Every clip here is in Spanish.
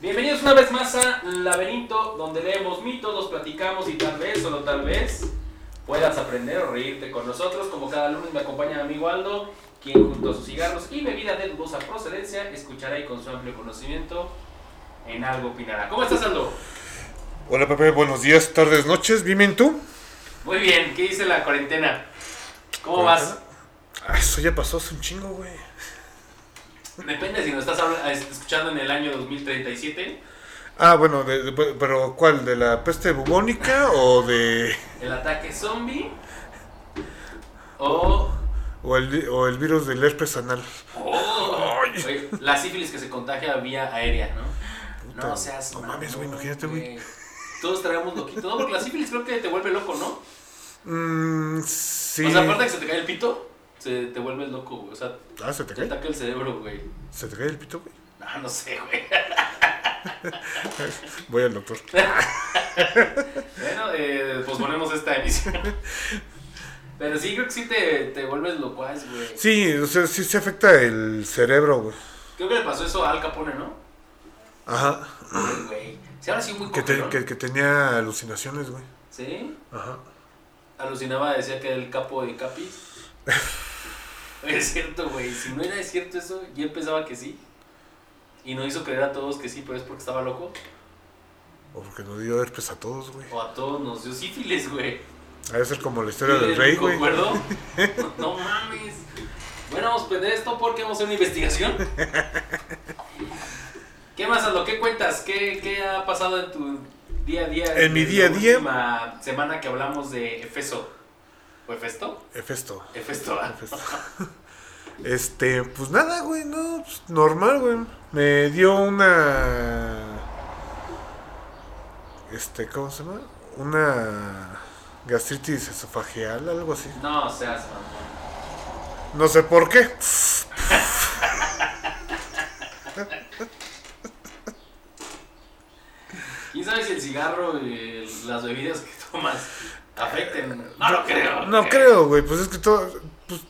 Bienvenidos una vez más a Laberinto, donde leemos mitos, los platicamos y tal vez, solo tal vez, puedas aprender o reírte con nosotros. Como cada lunes me acompaña mi amigo Aldo, quien junto a sus cigarros y bebida de dudosa procedencia escuchará y con su amplio conocimiento en algo opinará. ¿Cómo estás, Aldo? Hola Pepe, buenos días, tardes, noches, bien tú. Muy bien, ¿qué dice la cuarentena? ¿Cómo vas? Ah, eso ya pasó hace un chingo, güey. Depende si nos estás escuchando en el año 2037, Ah, bueno, de- de- pero ¿cuál? ¿De la peste bubónica o de... el ataque zombie o... o el, o el virus del herpes anal? Oh. Oye, la sífilis que se contagia vía aérea, ¿no? Puta, No seas no mames, güey, imagínate, güey. Todos traemos loquito. No, porque la sífilis creo que te vuelve loco, ¿no? Mmm, sí. O sea, aparte de que se te cae el pito, se te vuelves loco, güey. O sea, Ah, ¿se te te cae? ataca el cerebro, güey. ¿Se te cae el pito, güey? Ah, no sé, güey. Voy al doctor. Bueno, eh, pues ponemos esta emisión. Pero sí, creo que sí te, te vuelves locuaz, güey. Sí, o sea, sí se afecta el cerebro, güey. Creo que le pasó eso a Al Capone, ¿no? Ajá. Güey. Sí, ahora sí muy Que, te- cogelón. que, que tenía alucinaciones, güey. ¿Sí? Ajá. Alucinaba, decía que era el capo de Capis. Es cierto, güey. Si no era cierto eso, yo pensaba que sí. Y no hizo creer a todos que sí, pero es porque estaba loco. O porque nos dio herpes a todos, güey. O a todos nos dio sífilis, güey. Ha de ser como la historia ¿Sí, del rey, güey. No, no mames. Bueno, vamos a prender esto porque vamos a hacer una investigación. ¿Qué más, Aldo? ¿Qué cuentas? ¿Qué, ¿Qué ha pasado en tu día a día? En mi día a la día? última semana que hablamos de Efeso. ¿O Efesto? Hefesto. Efesto. ah. Este, pues nada, güey, no, pues, normal, güey. Me dio una. Este, ¿cómo se llama? Una gastritis esofageal, algo así. No seas mamón. No sé por qué. ¿Quién sabe si el cigarro y las bebidas que tomas afecten? No lo creo. No creo, güey, pues es que todo. Pues,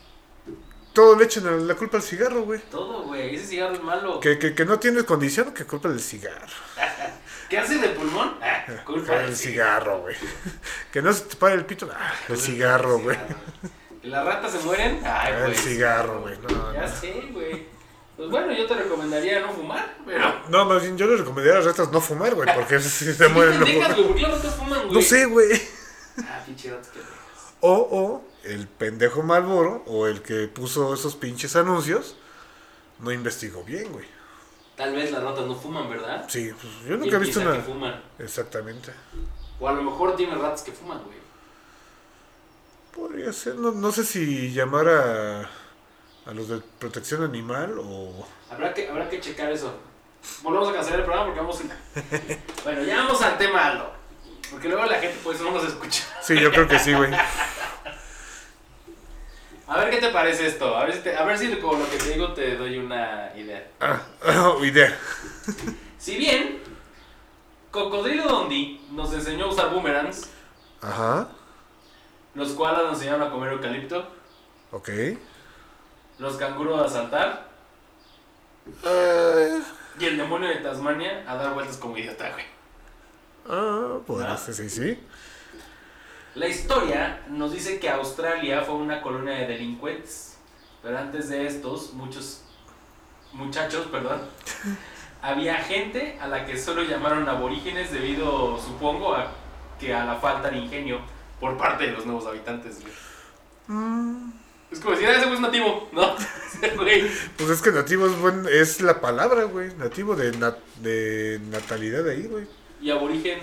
todo le echan la culpa al cigarro, güey. Todo, güey. Ese cigarro es malo. Que, que, que no tienes condición, que culpa del cigarro. ¿Qué hace del pulmón? Ah, culpa El del cigarro, güey. Que no se te pare el pito, ah, el cigarro, güey. ¿Que las ratas se mueren? Ay, El cigarro, güey. No, Ya no. sé, güey. Pues bueno, yo te recomendaría no fumar, pero. No, más bien yo les recomendaría a las ratas no fumar, güey, porque si se mueren ¿Qué pendejas, luego. güey? ¿Por qué las ratas fuman, güey? No sé, güey. Ah, pinche que. O, o el pendejo Malboro, o el que puso esos pinches anuncios, no investigó bien, güey. Tal vez las ratas no fuman, ¿verdad? Sí, pues yo nunca he visto una. que fuman. Exactamente. O a lo mejor tiene ratas que fuman, güey. Podría ser, no, no sé si llamar a, a los de protección animal o. Habrá que, habrá que checar eso. Volvemos a cancelar el programa porque vamos a... Bueno, ya vamos al tema, Aldo. Porque luego la gente pues no nos escucha. Sí, yo creo que sí, güey. A ver qué te parece esto. A ver si, te- a ver si con lo que te digo te doy una idea. Ah, idea. Si bien Cocodrilo Dondi nos enseñó a usar boomerangs, Ajá. los koalas nos enseñaron a comer eucalipto, Ok. los canguros a saltar Eh, y el demonio de Tasmania a dar vueltas como idiota, güey. Ah, pues Ah. sí, sí, sí. La historia nos dice que Australia fue una colonia de delincuentes, pero antes de estos, muchos muchachos, perdón, había gente a la que solo llamaron aborígenes debido, supongo, a que a la falta de ingenio por parte de los nuevos habitantes. güey. Mm, Es como decir, "Ah, ese güey es nativo, ¿no? Pues es que nativo es, buen, es la palabra, güey. Nativo de, nat- de natalidad ahí, güey. Y aborigen,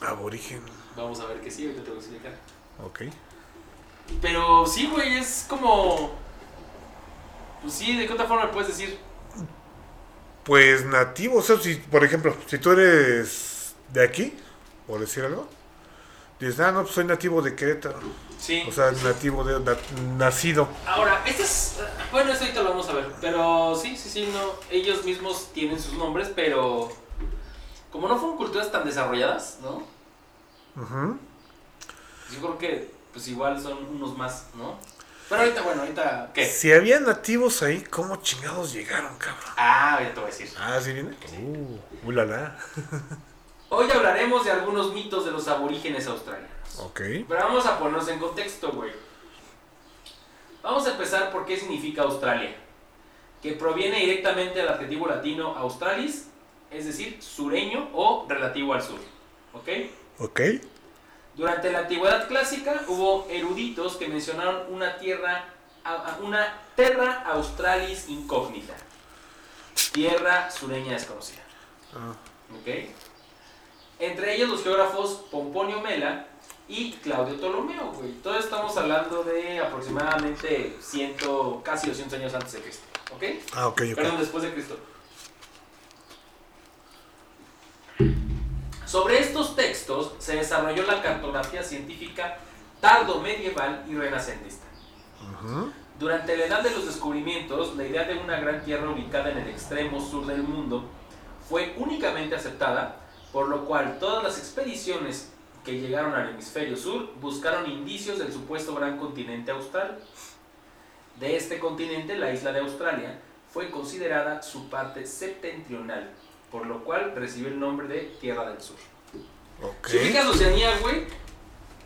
Aborigen. vamos a ver que sí, ahorita te voy a explicar. Ok. Pero sí, güey, es como... Pues sí, ¿de qué otra forma puedes decir? Pues nativo, o sea, si, por ejemplo, si tú eres de aquí, por decir algo, dices, ah, no, pues soy nativo de Querétaro. Sí. O sea, nativo de, na- nacido. Ahora, este es. Bueno, esto ahorita lo vamos a ver. Pero sí, sí, sí, no. Ellos mismos tienen sus nombres, pero. Como no fueron culturas tan desarrolladas, ¿no? Ujú. Yo creo que, pues igual son unos más, ¿no? Pero ahorita, bueno, ahorita, ¿qué? Si había nativos ahí, ¿cómo chingados llegaron, cabrón? Ah, ya te voy a decir. Ah, ¿sí viene? Uh, ulala. Hoy hablaremos de algunos mitos de los aborígenes australianos. Ok. Pero vamos a ponernos en contexto, güey. Vamos a empezar por qué significa Australia. Que proviene directamente del adjetivo latino australis, es decir, sureño o relativo al sur. ¿Ok? Ok. Durante la antigüedad clásica hubo eruditos que mencionaron una tierra, a- a- una terra australis incógnita. Tierra sureña desconocida. Ah, ¿Ok? Entre ellos los geógrafos Pomponio Mela y Claudio Ptolomeo, güey. Todos estamos hablando de aproximadamente 100, casi 200 años antes de Cristo. ¿Ok? ah ok, Perdón, ok. después de Cristo. Sobre estos textos se desarrolló la cartografía científica tardo medieval y renacentista. Ujú. Durante la edad de los descubrimientos, la idea de una gran tierra ubicada en el extremo sur del mundo fue únicamente aceptada, por lo cual todas las expediciones que llegaron al hemisferio sur buscaron indicios del supuesto gran continente austral. De este continente, la isla de Australia fue considerada su parte septentrional, por lo cual recibió el nombre de Tierra del Sur. Ok. Si ubicas Oceanía, güey,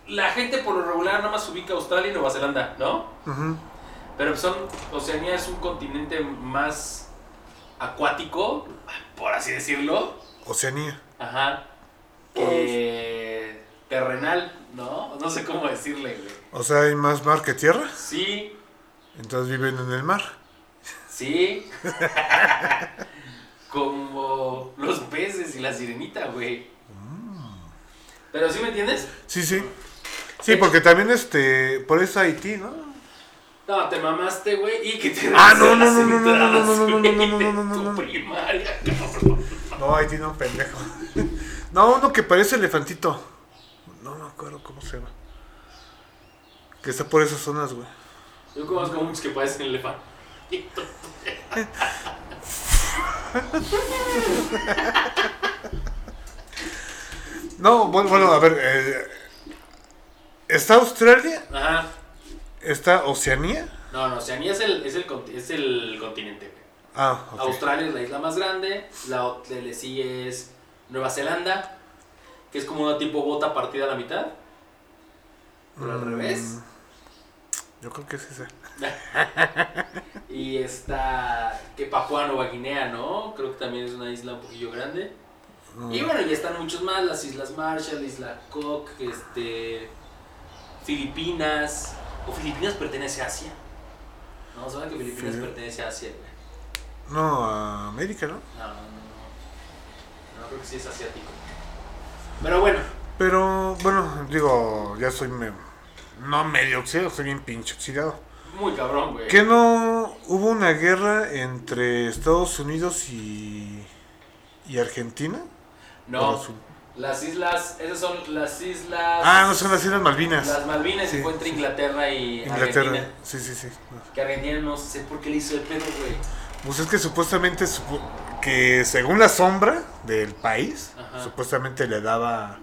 la gente por lo regular nada más ubica Australia y Nueva Zelanda, ¿no? Ujú. Pero son, Oceanía es un continente más acuático, por así decirlo. Oceanía. Ajá. Que terrenal, ¿no? No sé cómo decirle, güey. O sea, hay más mar que tierra. Sí, Entonces viven en el mar. sí. Como los peces y la sirenita, güey. Pero sí me entiendes? Sí, sí. Sí, porque también este. Por eso Haití, ¿no? No, te mamaste, güey, y que te Ah, no, no, no, no, no, no, no, no, no, no, no, no, no, primaria. No, Haití no, pendejo. No, uno que parece elefantito. Acuerdo cómo se llama. Que está por esas zonas, güey. Yo conozco muchos que parecen elefantes. No, bueno, bueno a ver. eh, ¿Está Australia? Ajá. ¿Está Oceanía? No, no, Oceanía es el, es el, es el continente. güey. Ah, ok. Australia es la isla más grande, la le sigue es Nueva Zelanda, que es como una tipo bota partida a la mitad. Pero al Mm, revés. Yo creo que sí sé. Y está que Papua Nueva Guinea, ¿no? Creo que también es una isla un poquillo grande. Mm. Y bueno, ya están muchos más, las Islas Marshall, Isla Cook, este, Filipinas. ¿O Filipinas pertenece a Asia? No, saben que Filipinas Fili- pertenece a Asia, güey. No, a América. No, no, no, no. No, creo que sí es asiático. Pero bueno, Pero, bueno, digo, ya soy me- no medio oxidado, soy bien pinche oxidado. muy cabrón, güey. ¿Que no hubo una guerra entre Estados Unidos y, y Argentina? No, su- las islas, esas son las islas... Ah, no, son las Islas Malvinas. Las Malvinas Sí, se encuentra sí. Inglaterra y Inglaterra. Argentina. Sí, sí, sí. Que Argentina no sé por qué le hizo el pedo, güey. Pues es que supuestamente, supu- que según la sombra del país, Ajá. supuestamente le daba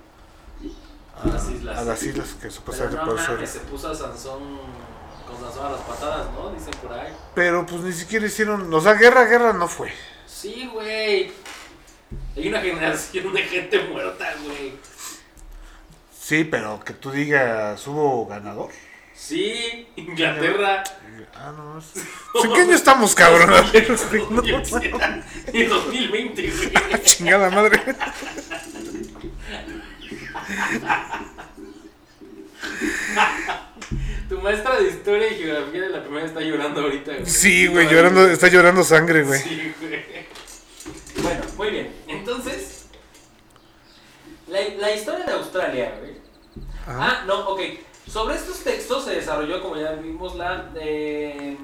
A las islas. a las islas, que supuestamente no por eso mames, era. se puso a Sansón con Sansón a las patadas, ¿no? Dicen por ahí. Pero pues ni siquiera hicieron, o sea, guerra, guerra no fue. Sí, güey. Hay una generación de gente muerta, güey. Sí, pero que tú digas, ¿hubo ganador? Sí, Inglaterra. Ah, no. ¿En qué año estamos, cabrón? No, En 2020, güey. chingada madre. Tu maestra de historia y geografía de la primera está llorando ahorita, güey. Sí, güey, llorando, está llorando sangre, güey. Sí, güey. Bueno, muy bien. Entonces, la, la historia de Australia, güey. Ah, no, ok. Sobre estos textos se desarrolló, como ya vimos, la eh,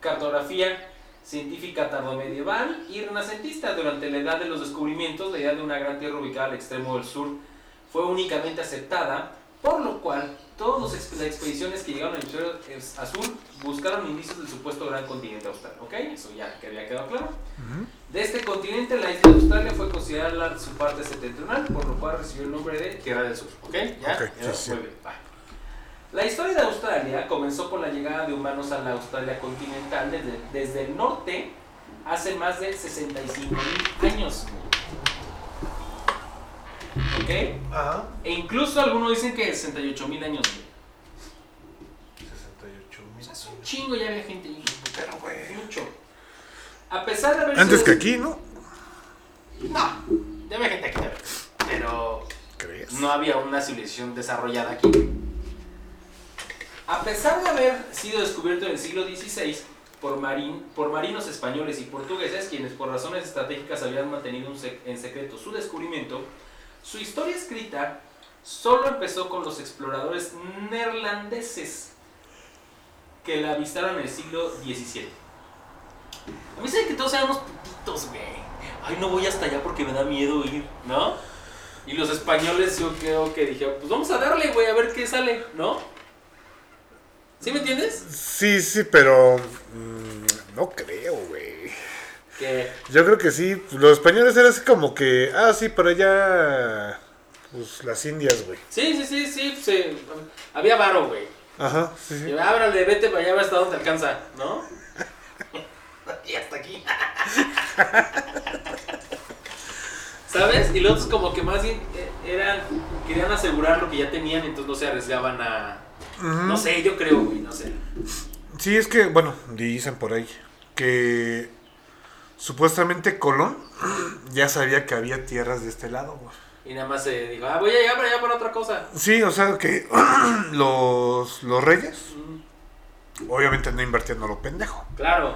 cartografía científica tardomedieval y renacentista. Durante la edad de los descubrimientos, la idea de una gran tierra ubicada al extremo del sur fue únicamente aceptada, por lo cual todas las expediciones que llegaron al hemisferio azul buscaron indicios del supuesto gran continente austral. ¿Ok? Eso ya que había quedado claro. De este continente, la isla de Australia fue considerada su parte septentrional, por lo cual recibió el nombre de Tierra del Sur. ¿Ok? ¿Ya? Ok, Ya, sí, sí. Muy bien, va. La historia de Australia comenzó con la llegada de humanos a la Australia continental desde, desde el norte hace más de 65 mil años. ¿Ok? Ajá. E incluso algunos dicen que 68 mil años. güey. 68 O mil. sea, es un chingo, ya había gente ahí. Pero, güey. Mucho. A pesar de haber Antes sido- que aquí, ¿no? No, ya había gente aquí también. Pero ¿Crees? no había una civilización desarrollada aquí. A pesar de haber sido descubierto en el siglo XVI por, marin- por marinos españoles y portugueses, quienes por razones estratégicas habían mantenido en secreto su descubrimiento, su historia escrita solo empezó con los exploradores neerlandeses que la avistaron en el siglo XVII. A mí se que todos éramos putitos, güey. Ay, no voy hasta allá porque me da miedo ir, ¿no? Y los españoles yo creo que dijeron, pues vamos a darle, güey, a ver qué sale, ¿no? ¿Sí me entiendes? Sí, sí, pero. mm, no creo, güey. Que Yo creo que sí. Los españoles eran así como que. Ah, sí, pero ya. Pues las indias, güey. sí, sí, sí, sí, eh, había varo, güey. Ajá, sí, sí. Y ábrale, vete para allá hasta donde alcanza, ¿no? y hasta aquí. ¿Sabes? Y los otros como que más bien eh, eran, querían asegurar lo que ya tenían, entonces no se arriesgaban a... Ujú. No sé, yo creo, güey, no sé. Sí, es que, bueno, dicen por ahí que supuestamente Colón ya sabía que había tierras de este lado, güey. Y nada más se dijo, ah, voy a llegar para allá por otra cosa. Sí, o sea que los, los reyes Mm, obviamente no invertían a lo pendejo. Claro.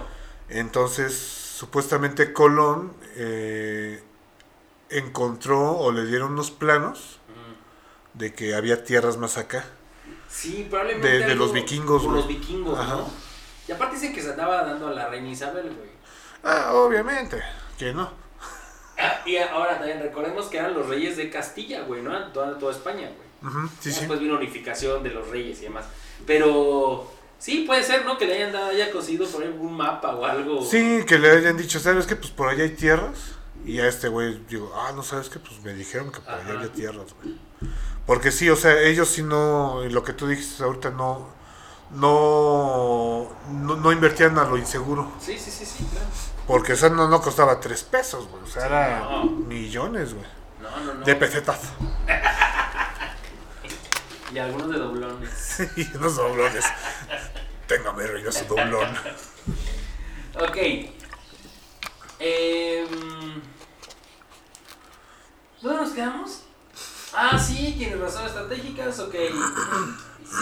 Entonces, supuestamente Colón eh, encontró o le dieron unos planos Mm. de que había tierras más acá. Sí, probablemente. De- de algo los vikingos, Por güey. los vikingos, Ajá. ¿no? Y aparte dicen que se andaba dando a la reina Isabel, güey. Ah, obviamente, que no. Ah, y ahora también recordemos que eran los reyes de Castilla, güey, ¿no? Toda, toda España, güey. Ujú, sí, sí. Después vino unificación de los reyes y demás. Pero sí, puede ser, ¿no? Que le hayan dado, haya conseguido por ahí un mapa o algo. Sí, que le hayan dicho, ¿sabes qué? Pues por allá hay tierras. Y a este güey digo, ah, no sabes qué, pues me dijeron que por allá había tierras, güey. Porque sí, o sea, ellos sí no, lo que tú dijiste ahorita, no, no, no, no invertían a lo inseguro. Sí, sí, sí, sí, claro. Porque eso no, no costaba tres pesos, güey. O sea, era no. millones, güey. No, no, no. De pesetas. Y algunos de doblones. y unos doblones. Téngame, reina, su doblón. Ok. Em, ¿Dónde nos quedamos? Ah, sí, tienes razones estratégicas, ok. Sí,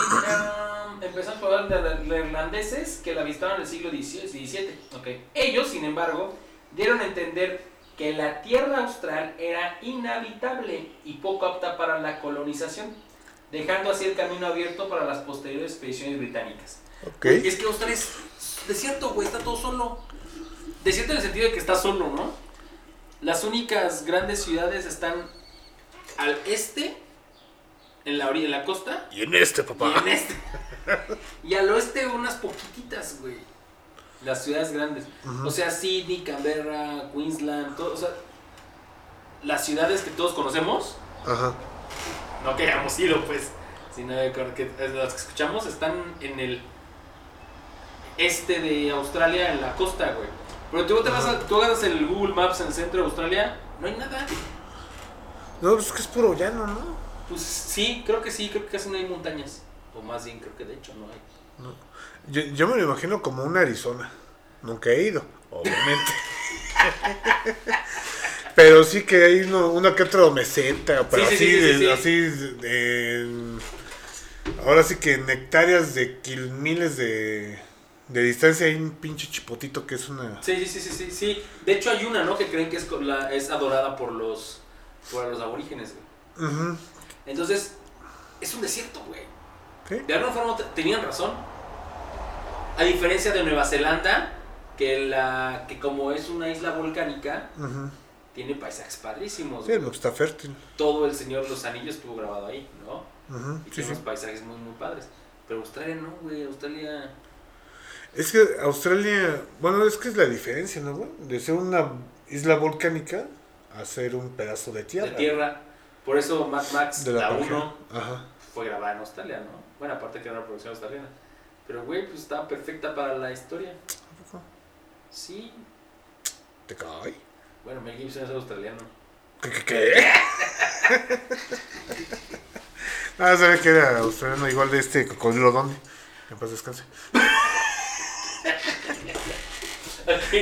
empezaron a hablar de los neerlandeses que la avistaron en el siglo XVII. ok. Ellos, sin embargo, dieron a entender que la tierra austral era inhabitable y poco apta para la colonización, dejando así el camino abierto para las posteriores expediciones británicas. Ok. Güey, Es que Australia es desierto, güey, está todo solo. Desierto en el sentido de que está solo, ¿no? Las únicas grandes ciudades están al este, en la orilla, en la costa, Y en este, y papá. en este. Y al oeste unas poquititas, güey. Las ciudades grandes. O sea, Sydney, Canberra, Queensland, todo, o sea, las ciudades que todos conocemos, Ajá. no que hayamos ido, pues, sino que que las que escuchamos están en el este de Australia, en la costa, güey. Pero tú, te vas a, tú agarras el Google Maps en el centro de Australia, no hay nada. No, pues es que es puro llano, ¿no? Pues sí, creo que sí, creo que casi no hay montañas. O más bien, creo que de hecho no hay. Yo, yo me lo imagino como una Arizona. Nunca he ido, obviamente. Pero sí que hay uno, una que otra meseta, pero Sí, sí, así, sí, sí, de- sí. así de- ahora sí que en hectáreas de miles de, de distancia hay un pinche chipotito que es una... Sí, sí, sí, sí, sí, sí. De hecho hay una, ¿no? Que creen que es, la, es adorada por los, por los aborígenes, güey. Entonces, es un desierto, güey. ¿sí? De alguna forma te- tenían razón. A diferencia de Nueva Zelanda, que, la, que como es una isla volcánica, tiene paisajes padrísimos. Sí, está fértil. Todo el Señor de los Anillos estuvo grabado ahí, ¿no? Y sí, tiene unos paisajes muy, muy padres. Pero Australia no, güey. Australia... Es que Australia, bueno, es que es la diferencia, ¿no? güey? De ser una isla volcánica a ser un pedazo de tierra. de tierra. Por eso Mad Max, De la la Pangea. 1, Ajá. fue grabada en Australia, ¿no? Bueno, aparte que era una producción australiana. Pero, güey, pues estaba perfecta para la historia. Sí. ¿Te cae? Bueno, Mel Gibson es australiano. ¿Qué? qué, qué? ah, sabía que era australiano igual de este cocodrilo donde. Que paz descanse. Ok.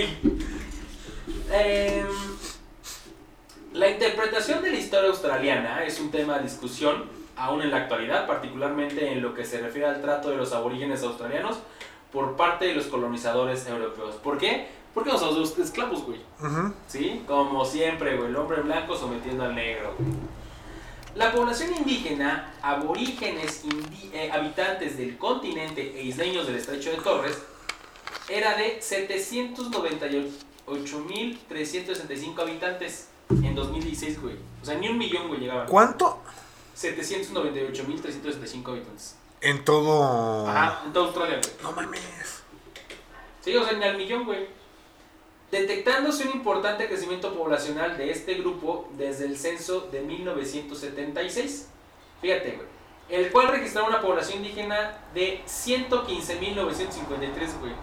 Em, la interpretación de la historia australiana es un tema de discusión aún en la actualidad, particularmente en lo que se refiere al trato de los aborígenes australianos por parte de los colonizadores europeos. ¿Por qué? Porque no somos los esclavos, güey. Ujú. ¿Sí? Como siempre, güey, el hombre blanco sometiendo al negro. La población indígena, aborígenes eh, habitantes del continente e isleños del estrecho de Torres, era de 798.365 habitantes en 2016, güey. O sea, ni un millón, güey, llegaban. ¿Cuánto? 798.365 habitantes. En todo. Ajá, en toda Australia, güey. No mames. Sí, o sea, ni al millón, güey. Detectándose un importante crecimiento poblacional de este grupo desde el censo de 1976. Fíjate, güey. El cual registraba una población indígena de 115.953, güey.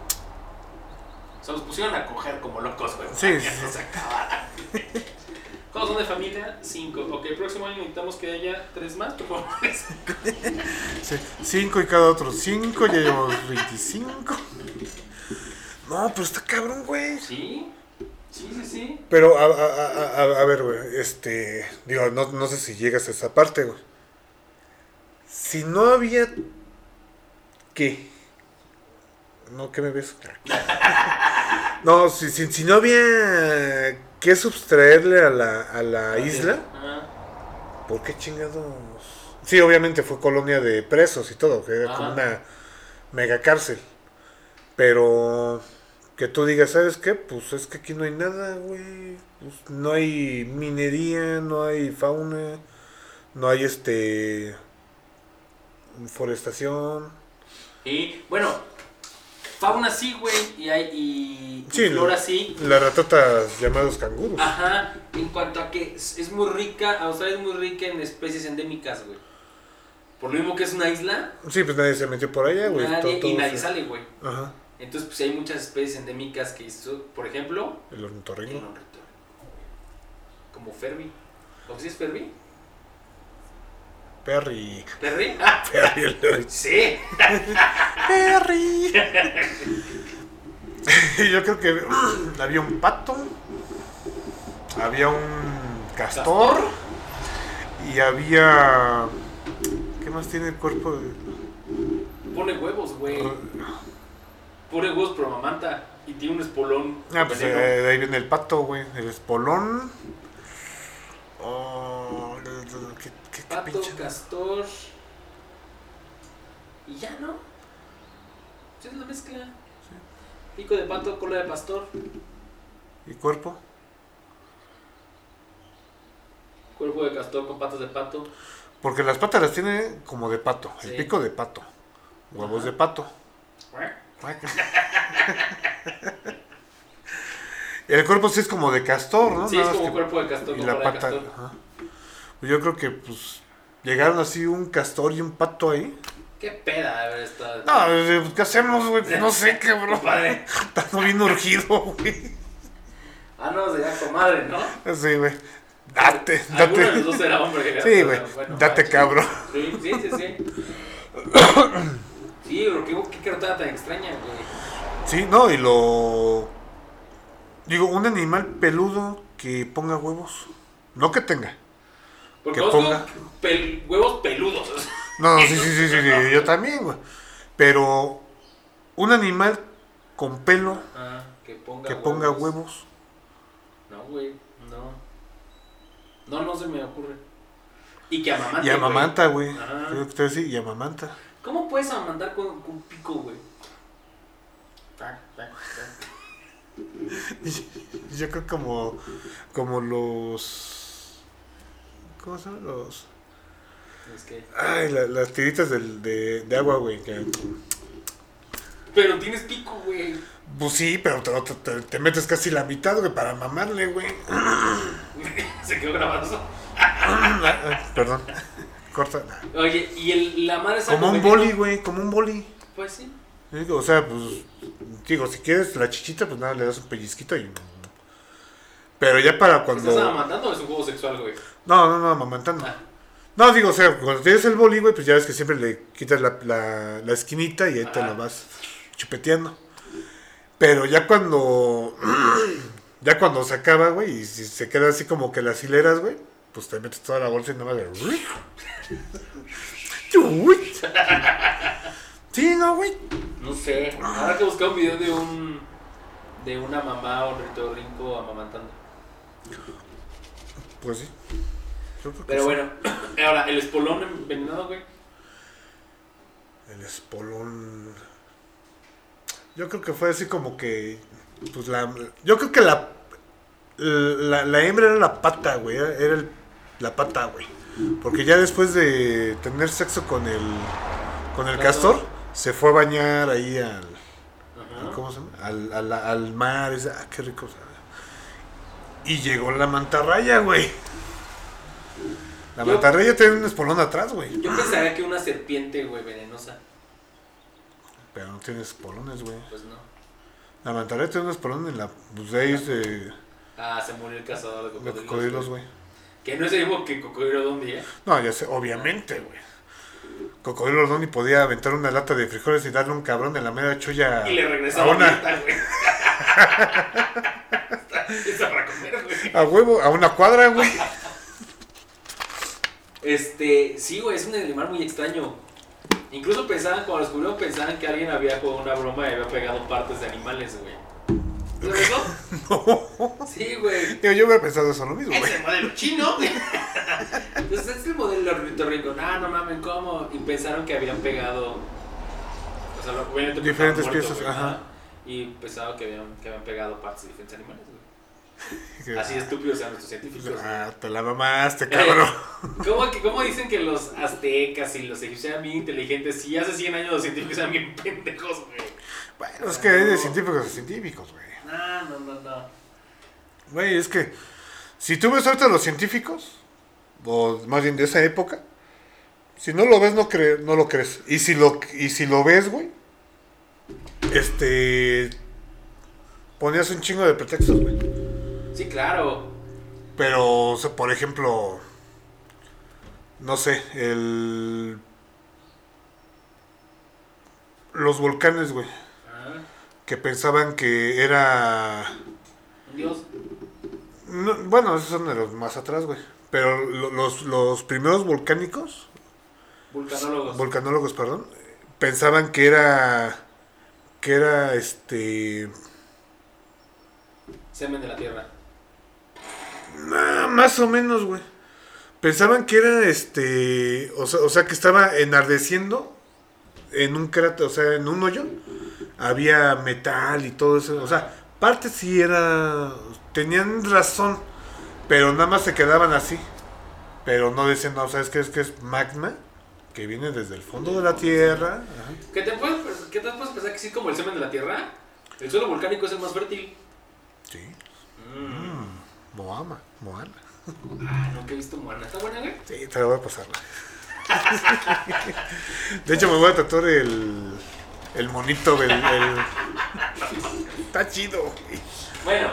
Se los pusieron a coger como locos, güey. Sí, sí, se acabaran. ¿Cuántos son de familia? Cinco. Ok, el próximo año necesitamos que haya tres más, por favor. Sí, cinco y cada otro cinco, ya llevamos 25. No, pero está cabrón, güey. Sí, sí, sí, sí. Pero, a, a, a, a- a ver, güey, este. Digo, no, no sé si llegas a esa parte, güey. Si no había. ¿Qué? No, ¿qué me ves? No, si, si, si no había que sustraerle a la, a la isla, Ajá. ¿por qué chingados? Sí, obviamente fue colonia de presos y todo, que era como una mega cárcel. Pero que tú digas, ¿sabes qué? Pues es que aquí no hay nada, güey. Pues no hay minería, no hay fauna, no hay este forestación. Y bueno, fauna sí, güey, y hay y, y Sí, flora sí. Las ratotas llamados canguros. Ajá, en cuanto a que es, es muy rica, Australia es muy rica en especies endémicas, güey. Por lo mismo que es una isla, Sí, pues nadie se metió por allá, güey. nadie, todo- y nadie sale, güey. Ajá. Entonces, pues hay muchas especies endémicas que por ejemplo, El el ornitorrinco. ornitorrinco. Como Ferby. ¿O si es Ferby? Perry. ¿Perry? Ah, Perry. el- sí. Perry. Yo creo que había un pato, había un castor, y había. ¿Qué más tiene el cuerpo? de- Pone huevos, güey. Pone huevos pero mamanta. Y tiene un espolón. Ah, pues eh, de ahí viene el pato, güey. El espolón. Oh, ¿qué, qué, Pato, pinche- castor. Y ya, ¿no? Es la mezcla. Pico de pato, cola de pastor, ¿Y cuerpo? cuerpo de castor con patas de pato. Porque las patas las tiene como de pato. El pico de pato. Huevos Ajá. de pato. El cuerpo sí es como de castor, ¿no? Sí, Nada es como que- cuerpo de castor Y la de pata. castor. ajá. Pues Yo creo que pues llegaron así un castor y un pato ahí. Qué peda haber estado. No, eh, ¿qué hacemos, güey? Pues no sé, cabrón. Compadre. Está bien urgido, güey. Ah, no, sería comadre, ¿no? Sí, güey. Date, Alguno de los date. dos era hombre. Sí, güey. bueno, Date, va, cabrón. Sí, sí, sí, sí. Sí, pero qué, qué tan extraña, güey. Sí, no, y lo. Digo, un animal peludo que ponga huevos. No que tenga. Porque Que conozco ponga. pel- huevos peludos. No, sí, sí, sí, sí, sí, yo también, güey. Pero un animal con pelo Ah, que ponga que ponga huevos. No, güey, no. No, no se me ocurre. Y que amamante. Y amamanta, güey. Creo que usted sí, y amamanta. ¿Cómo puedes amamantar con, con pico, güey? Tac, tac, tac. Yo creo como, como los... ¿Cómo llaman? Los... Ay, la- las tiritas del- de, de agua, güey. que- Pero tienes pico, güey. Pues sí, pero te, te- te- te metes casi la mitad, güey, para mamarle, güey. se quedó grabado eso. Perdón. corta. Oye, y el, la madre Como un boli, güey, como un boli. Pues sí. O sea, pues, digo, si quieres la chichita, pues nada, le das un pellizquito y... Pero ya para cuando... ¿Estás o es un juego sexual, güey? No, no, no, amamantando. Ah. No, digo, o sea, cuando tienes el boli, güey, pues ya ves que siempre le quitas la, la, la esquinita y ahí te la vas chupeteando. Pero ya cuando... ya cuando se acaba, güey, y si se queda así como que las hileras, güey, pues te metes toda la bolsa y nada más de... Sí, no, güey. No sé. Habrá que buscar un video de un. de una mamá o un ritorrinco amamantando. Pues sí. Pero sí. bueno, ahora, el espolón envenenado, güey. El espolón. Yo creo que fue así como que. Pues la. Yo creo que la. La, la hembra era la pata, güey. Era el- la pata, güey. Porque ya después de tener sexo con el. Con el Castor. se fue a bañar ahí al. Ajá. ¿Cómo se llama? Al, al, al mar. ese- ah, qué rico. sabe. Y llegó la mantarraya, güey. La Yo- mantarraya tiene un espolón atrás, güey. Yo pensaría que una serpiente, güey, venenosa. Pero no tiene espolones, güey. Pues no. La mantarraya tiene un espolón en la. Pues de ahí es de. Ah, se murió el cazador de De cocodrilos. cocodrilos, güey. Que no es el mismo que cocodrilo de un día. No, ya sé, obviamente, güey. Cocodrilo Donny podía aventar una lata de frijoles y darle un cabrón en la mera cholla. Y le a regresaba una, abierta, a huevo, a una cuadra, güey. Este, sí, güey, es un animal muy extraño. Incluso pensaban, cuando descubrieron, pensaban que alguien había jugado una broma y había pegado partes de animales, güey. ¿Sabes eso? No. Sí, güey. Digo, yo hubiera pensado eso lo mismo, Es güey. el modelo chino, güey. Entonces, es el modelo ornitorrinco. No, no mames, ¿cómo? Y pensaron que habían pegado. O sea, obviamente. Diferentes muerto, piezas, güey, ajá. Y pensaban que habían, que habían pegado partes de diferentes animales, güey. Así de estúpidos eran nuestros científicos. Ah, te la mamaste, cabrón. ¿Cómo, que- ¿Cómo dicen que los aztecas y los egipcios eran bien inteligentes? Si hace 100 años los científicos eran bien pendejos, güey. Bueno, es que hay de científicos a científicos, güey. No, no, no, no. Güey, es que. Si tú ves ahorita a los científicos, o más bien de esa época, si no lo ves, no, cre no lo crees. Y si lo, y si lo ves, güey, este. Ponías un chingo de pretextos, güey. Sí, claro. Pero, o sea, por ejemplo, no sé, el... Los volcanes, güey, Ah, que pensaban que era... dios. no, bueno, esos son de los más atrás, güey. Pero lo- los, los primeros volcánicos, Vulcanólogos. volcanólogos, perdón, pensaban que era... Que era, este... Semen de la tierra. Ah, más o menos, güey. Pensaban que era este. O sea, o sea, que estaba enardeciendo en un cráter, o sea, en un hoyo. Había metal y todo eso. O sea, parte sí era. Tenían razón. Pero nada más se quedaban así. Pero no decían, no, ¿sabes qué? Es que es magma. Que viene desde el fondo de la tierra. ¿Qué te puedes, qué te puedes pensar que sí como el semen de la tierra? El suelo volcánico es el más fértil. Sí. Mm. Moama, Moana. Ah, nunca he visto Moana. ¿Está buena, güey? Sí, te la voy a pasar. De hecho, me voy a tatuar el, el monito del. el- Está chido. güey. Bueno,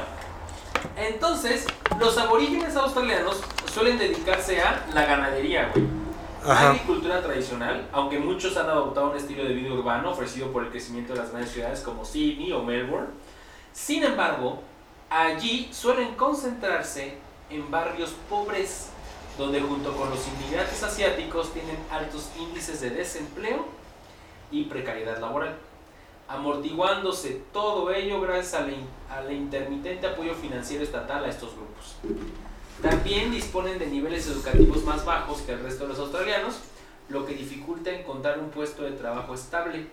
entonces, los aborígenes australianos suelen dedicarse a la ganadería, güey. La agricultura tradicional, aunque muchos han adoptado un estilo de vida urbano ofrecido por el crecimiento de las grandes ciudades como Sydney o Melbourne. Sin embargo, allí suelen concentrarse en barrios pobres, donde junto con los inmigrantes asiáticos tienen altos índices de desempleo y precariedad laboral, amortiguándose todo ello gracias al in- al intermitente apoyo financiero estatal a estos grupos. También disponen de niveles educativos más bajos que el resto de los australianos, lo que dificulta encontrar un puesto de trabajo estable,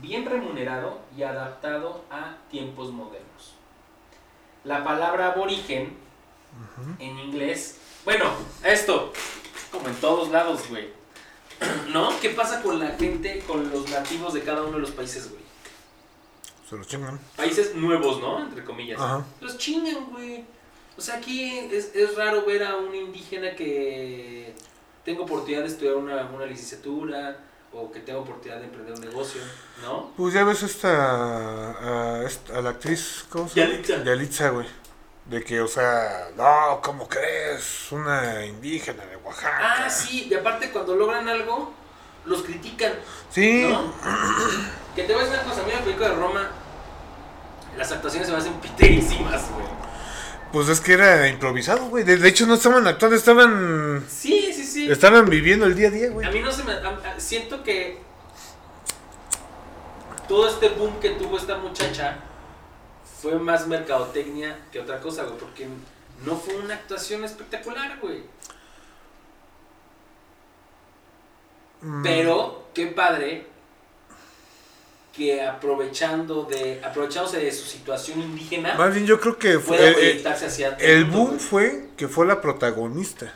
bien remunerado y adaptado a tiempos modernos. La palabra aborigen en inglés, bueno, esto, como en todos lados, güey. ¿No? ¿Qué pasa con la gente, con los nativos de cada uno de los países, güey? Se lo chingan. Países nuevos, ¿no? Entre comillas. Ajá. Los chingan, güey. O sea, aquí es, es raro ver a un indígena que tengo oportunidad de estudiar una, una licenciatura o que tengo oportunidad de emprender un negocio, ¿no? Pues ya ves esta, a, esta- a la actriz, ¿cómo se llama? Yalitza. Yalitza, güey. De que, o sea, no, ¿cómo crees? Una indígena de Oaxaca. Ah, sí, y aparte cuando logran algo, los critican, Sí, ¿no? que te voy a decir una cosa, a mí película de Roma, las actuaciones se me hacen piterísimas, güey. Pues es que era improvisado, güey. De, de hecho, no estaban actuando, estaban, Sí, sí, sí. estaban viviendo el día a día, güey. A mí no se me... a- a- siento que todo este boom que tuvo esta muchacha fue más mercadotecnia que otra cosa, güey, porque no fue una actuación espectacular, güey. Mm, Pero qué padre que aprovechando de aprovechándose de su situación indígena Más bien, yo creo que fue, eh, hacia el boom fue que fue la protagonista.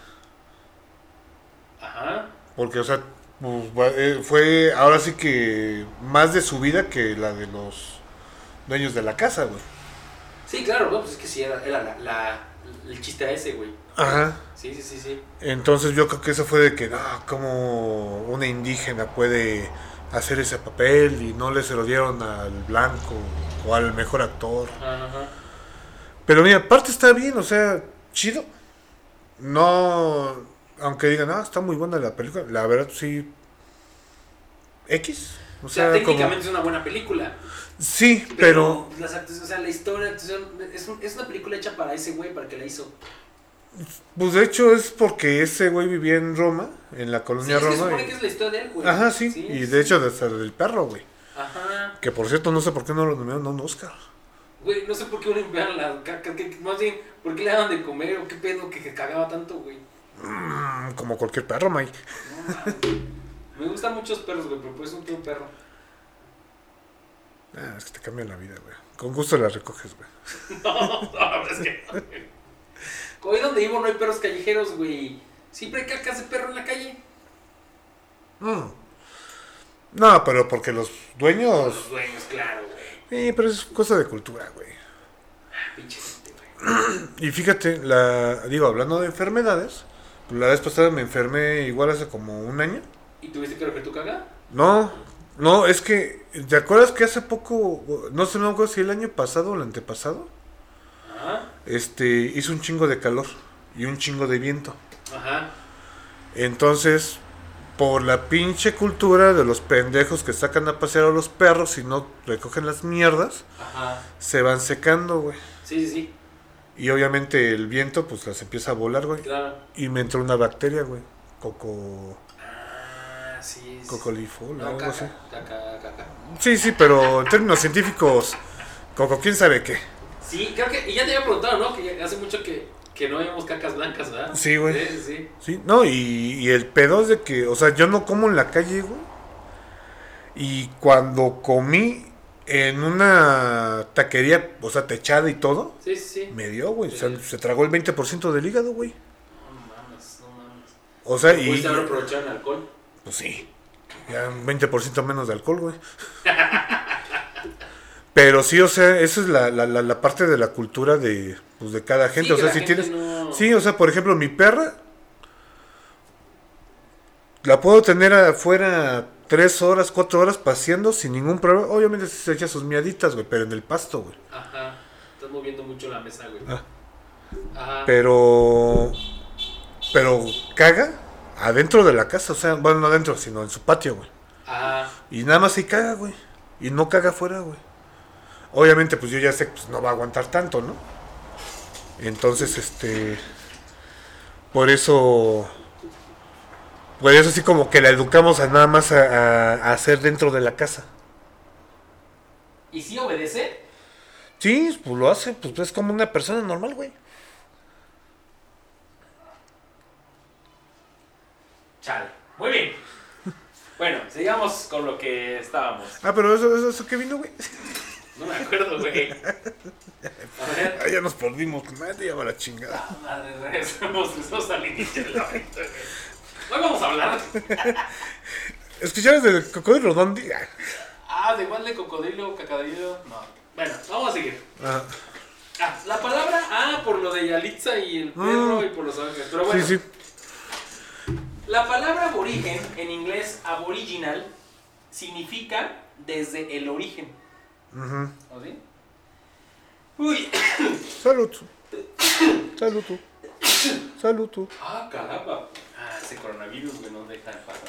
Ajá. Porque, o sea, pues, eh, fue ahora sí que más de su vida que la de los dueños de la casa, güey. Sí, claro, no, pues es que sí era, era la, la- el chiste era ese, güey. Ajá. Sí, sí, sí, sí. Entonces yo creo que eso fue de que, no, como una indígena puede hacer ese papel y no le se lo dieron al blanco o al mejor actor. Ajá. Pero mira, aparte está bien, o sea, chido. No, aunque digan, ah, está muy buena la película, la verdad sí. X. O O sea, sea, como... técnicamente es una buena película. Sí, pero... las o sea, la historia, es, un- es una película hecha para ese güey, para que la hizo. Pues de hecho es porque ese güey vivía en Roma, en la Sí, colonia es que se Roma. supone y- que es la historia de él, güey. Ajá, sí. y de hecho hasta del perro, güey. Ajá. Que por cierto, no sé por qué no lo nominaron a un Oscar. Güey, no sé por qué limpiaron la caca, que, más bien, ¿por qué le daban de comer o qué pedo que, que cagaba tanto, güey? Mm, como cualquier perro, Mike. No. Me gustan muchos perros, güey, pero pues un un perro. Ah, es que te cambia la vida, güey. Con gusto la recoges, güey. No, no, es que. Hoy donde vivo no hay perros callejeros, güey. Siempre hay cacas de perro en la calle. Mm. No, pero porque los dueños... Los dueños, claro, güey. Sí, pero es cosa de cultura, güey. Ah, pinche gente, güey. Y fíjate, la digo, hablando de enfermedades, la vez pasada me enfermé igual hace como un año. ¿Y tuviste que recoger tu caga? No, no, es que, ¿te acuerdas que hace poco, no sé, no me acuerdo si el año pasado o el antepasado, Ajá. Este, hizo un chingo de calor y un chingo de viento. Ajá. Entonces, por la pinche cultura de los pendejos que sacan a pasear a los perros y no recogen las mierdas, Ajá. se van secando, güey. Sí, sí, sí. Y obviamente el viento, pues las empieza a volar, güey. Claro. Y me entró una bacteria, güey. Coco. Ah, sí, sí. Cocolifol, No, algo así. caca, caca, caca. Sí, sí, pero en términos científicos, Coco, quién sabe qué. Sí, creo que. Y ya te había preguntado, ¿no? Que hace mucho que, que no vemos cacas blancas, ¿verdad? Sí, güey. Sí, sí, sí. No, y, y el pedo es de que, o sea, yo no como en la calle, güey. Y cuando comí en una taquería, o sea, techada y todo, Sí, sí, sí. me dio, güey. O sea, se tragó el 20% del hígado, güey. No mames, no mames. O sea, y. ¿Pudiste haber aprovechado alcohol? Pues sí. Ya un 20% menos de alcohol, güey. Pero sí, o sea, esa es la, la, la, la parte de la cultura de, pues, de cada gente. Sí, o sea, si tienes. no- Sí, o sea, por ejemplo, mi perra. La puedo tener afuera tres horas, cuatro horas paseando sin ningún problema. Obviamente se echa sus miaditas, güey, pero en el pasto, güey. Ajá. Estás moviendo mucho la mesa, güey. Ah. Ajá. Pero. Pero caga adentro de la casa, o sea, bueno, no adentro, sino en su patio, güey. Ajá. Y nada más se caga, güey. Y no caga afuera, güey. Obviamente, pues yo ya sé que pues, no va a aguantar tanto, ¿no? Entonces, este. Por eso. Por eso así como que la educamos a nada más a, a- a hacer dentro de la casa. ¿Y si obedece? Sí, pues lo hace, pues es como una persona normal, güey. Chale. Muy bien. Bueno, sigamos con lo que estábamos. Ah, pero eso, eso, eso que vino, güey. No me acuerdo, güey. A ver. Ah, ya nos perdimos, madre, ya va la chingada. Ah, Madre, al inicio güey. Hoy vamos a hablar. ¿Escuchabas del cocodrilo Dondi? Ah, Ah, de igual de cocodrilo, cacadrillo. No. Bueno, vamos a seguir. ah, Ah, la palabra, ah, por lo de Yalitza y el perro Ah. y por los ángeles. Pero bueno, sí, sí. La palabra aborigen, en inglés aboriginal, significa desde el origen. Ujú. ¿O sí? Uy, Salud. Salud tú. Salud tú. ah, caramba. Ah, ese coronavirus, güey, no deja de pasar.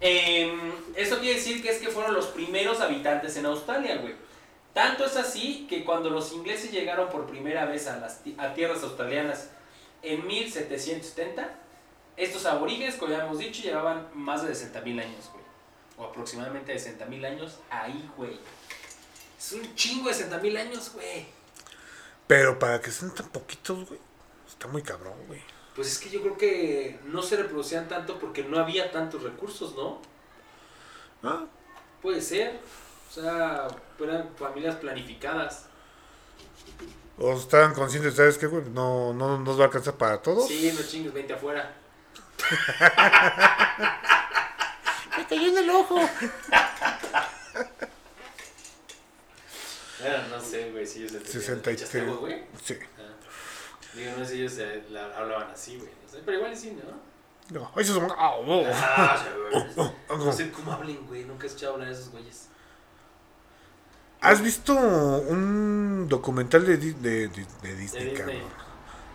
Em, esto quiere decir que es que fueron los primeros habitantes en Australia, güey. Tanto es así que cuando los ingleses llegaron por primera vez a, las, a tierras australianas en 1770, estos aborígenes, como ya hemos dicho, llevaban más de 60.000 años, güey. O aproximadamente 60.000 años ahí, güey. Es un chingo de 60.000 años, güey. Pero para que sean tan poquitos, güey. Está muy cabrón, güey. Pues es que yo creo que no se reproducían tanto porque no había tantos recursos, ¿no? Ah, Puede ser. O sea, eran familias planificadas. o estaban conscientes, ¿sabes qué, güey? No, no nos va a alcanzar para todos. Sí, no chingues, 20 afuera. Me cayó en el ojo. Bueno, no sé, güey, si ellos se 63. güey. Sí. Digo, no sé si ellos eh, la- hablaban así, güey. No sé, pero igual sí, ¿no? No, esos son. Ah, oh. Ah, sí, güey. Oh, No sé cómo hablen, güey. Nunca he escuchado hablar de esos güeyes. ¿Has visto un documental de, Di- de, de- de Disney, De Disney. cabrón?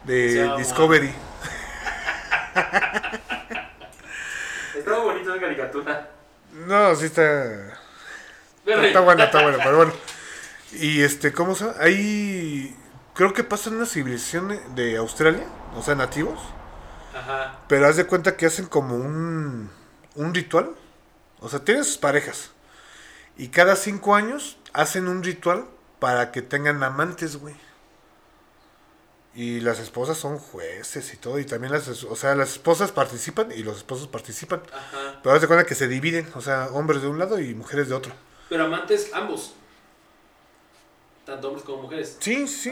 Se De llama- Discovery. Está muy bonito esa caricatura. No, sí está. Pero- Está bueno, está bueno, pero bueno. Y este, ¿cómo se llama? Ahí. Creo que pasa en una civilización de Australia, o sea, nativos. Ajá. Pero haz de cuenta que hacen como un, un ritual. O sea, tienen sus parejas. Y cada cinco años hacen un ritual para que tengan amantes, güey. Y las esposas son jueces y todo. Y también las, o sea, las esposas participan y los esposos participan. Ajá. Pero de cuenta que se dividen. O sea, hombres de un lado y mujeres de otro. Pero amantes ambos. Tanto hombres como mujeres. Sí, sí,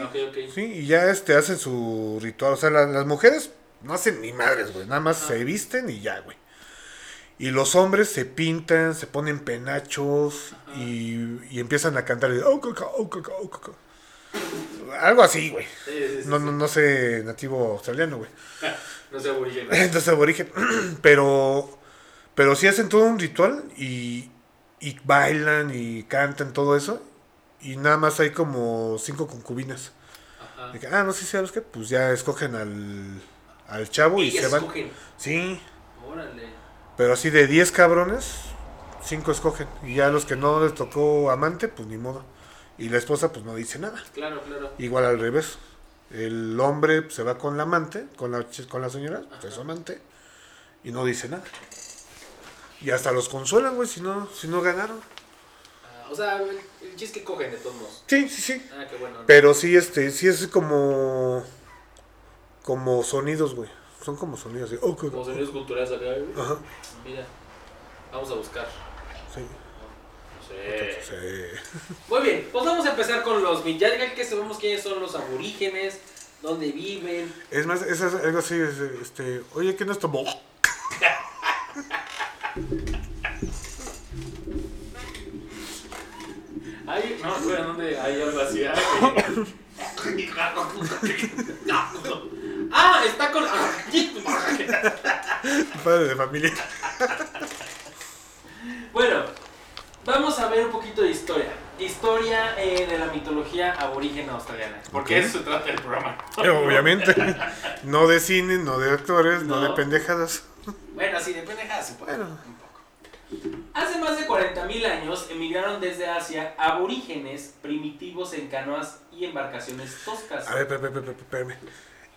sí. Y ya este hacen su ritual. O sea, la- las mujeres no hacen ni madres, güey. Nada más se visten y ya, güey. Y los hombres se pintan, se ponen penachos y, y empiezan a cantar. el, "Oh, caca, oh, caca, oh, caca". Algo así, güey. Sí, sí, sí, No, no, no sé nativo australiano, güey. No sé, aborigen. Entonces aborigen. Pero, pero sí hacen todo un ritual y, y bailan y cantan todo eso. Y nada más hay como cinco concubinas. Ajá. Que, ah, no sé si sabes qué, pues ya escogen al, al chavo y se van. escogen. Sí, Órale. pero así de 10 cabrones, 5 escogen. Y ya los que no les tocó amante, pues ni modo. Y la esposa, pues no dice nada. Claro, claro. Igual al revés. El hombre se va con la amante, con la, con la señora, pues, es su amante, y no dice nada. Y hasta los consuelan, güey, si no, si no ganaron. Ah, o sea, el, el chiste que cogen de todos modos. Sí, sí, sí. Ah, qué bueno. Pero sí, este, sí es como. Como sonidos, güey. Son como sonidos. de, oh, Como sonidos culturales acá, güey. Ajá. Mira. Vamos a buscar. Sí. Sí. Sí. Muy bien, pues vamos a empezar con los digan que sabemos quiénes son los aborígenes, dónde viven. Es más, es algo así, es, este, oye, ¿qué no es tomó? Ay, no, güey, ¿dónde hay algo así? Ah, está con. Padre de familia. Bueno, vamos a ver un poquito de historia. Historia eh, de la mitología aborigen australiana. Porque Ok. eso se trata del programa. Obviamente. No de cine, no de actores, no, No. de pendejadas. Bueno, sí, de pendejadas se puede. Bueno. Un poco. Hace más de 40.000 años emigraron desde Asia aborígenes primitivos en canoas y embarcaciones toscas. A ver, espérame, espérame, espérame.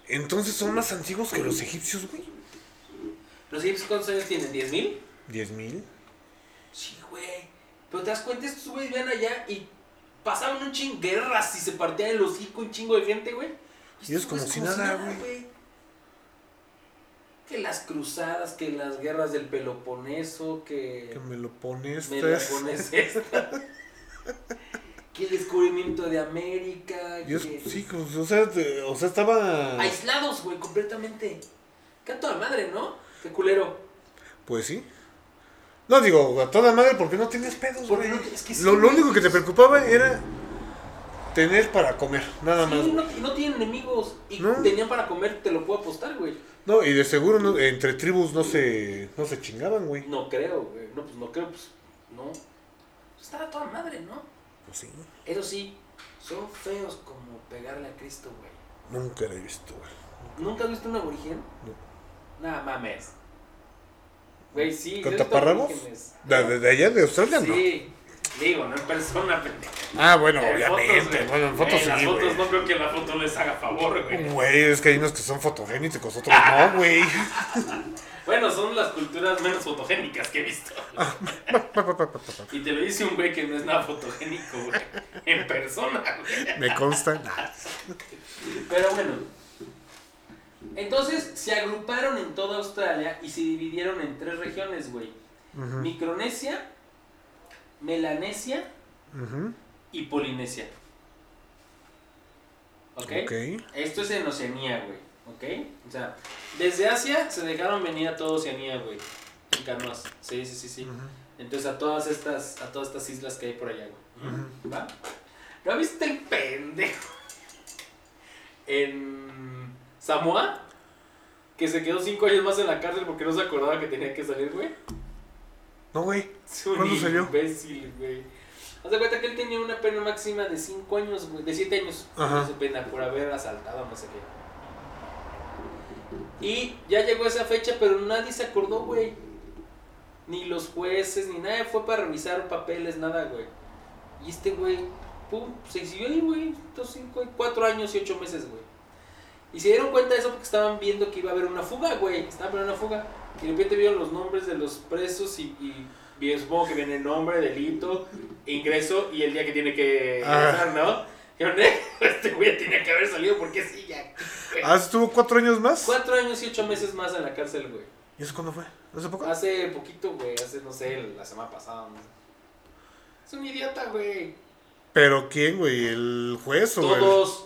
Entonces son más antiguos que los egipcios, güey. ¿Los egipcios cuántos años tienen? ¿10.000? ¿Diez mil? Sí, güey. Pero te das cuenta, estos güeyes iban allá y pasaban un chingo guerras y se partían el hocico un chingo de gente, güey. Y es como si nada, güey. Que las cruzadas, que las guerras del Peloponeso, que... Que me lo pones. Me la pones esta. que el descubrimiento de América. Que- sí, pues, o sea, o sea, estaba. Aislados, güey, completamente. Qué a madre, ¿no? Qué culero. Pues sí. No digo, a toda madre, porque no tenías pedos, güey. no- es que sí, lo, lo único que te preocupaba era tener para comer, nada Sí, más. no, no tienen enemigos. Y No. tenían para comer, te lo puedo apostar, güey. No, y de seguro no- entre tribus no se, no se chingaban, güey. No creo, güey. No, pues no creo, pues no. Estaba toda madre, ¿no? Pues sí, Eso sí, son feos como pegarle a Cristo, güey. nunca la he visto, güey. ¿Nunca has visto un aborigen? No. Nada, mames. Güey, sí. ¿Con ¿has visto taparrabos? ¿De, de- de allá de Australia no? Sí. Digo, no en persona, pendejo. Ah, bueno, En obviamente. fotos, bueno, en fotos Eh, las sí, fotos no creo que la foto les haga favor, güey. Güey, es que hay unos que son fotogénicos, otros no, güey. Bueno, son las culturas menos fotogénicas que he visto. Y te lo dice un güey que no es nada fotogénico, güey. En persona, güey. Me consta. Pero bueno. Entonces se agruparon en toda Australia y se dividieron en tres regiones, güey. Micronesia, Melanesia y Polinesia. ¿Ok? Ok. Esto es en Oceanía, güey. ¿Ok? O sea, desde Asia se dejaron venir a toda Oceanía, güey. En canoas. Sí, sí, sí, sí. Entonces a todas estas, a todas estas islas que hay por allá, güey. ¿Va? ¿No viste el pendejo? En Samoa, que se quedó cinco años más en la cárcel porque no se acordaba que tenía que salir, güey. No, güey. ¿Cuándo salió? imbécil, güey. Haz de cuenta que él tenía una pena máxima de 5 años, güey, de 7 años. Ajá. Su pena por haber asaltado, no sé qué. Y ya llegó esa fecha, pero nadie se acordó, güey. Ni los jueces, ni nadie fue para revisar papeles, nada, güey. Y este güey, pum, se exhibió ahí, güey. Cinco, cuatro años y ocho meses, güey. Y se dieron cuenta de eso porque estaban viendo que iba a haber una fuga, güey. Estaban viendo una fuga. Y de repente vieron los nombres de los presos y, y, y supongo que viene nombre, delito, ingreso y el día que tiene que Ah. ingresar, ¿no? Y yo, "Ne, este güey tenía que haber salido porque sí, ya. güey". Ah, estuvo cuatro años más. Cuatro años y ocho meses más en la cárcel, güey. ¿Y eso cuándo fue? ¿Hace poco? Hace poquito, güey. Hace, no sé, la semana pasada. no sé. Es un idiota, güey. ¿Pero quién, güey? ¿El juez o el.? Todos.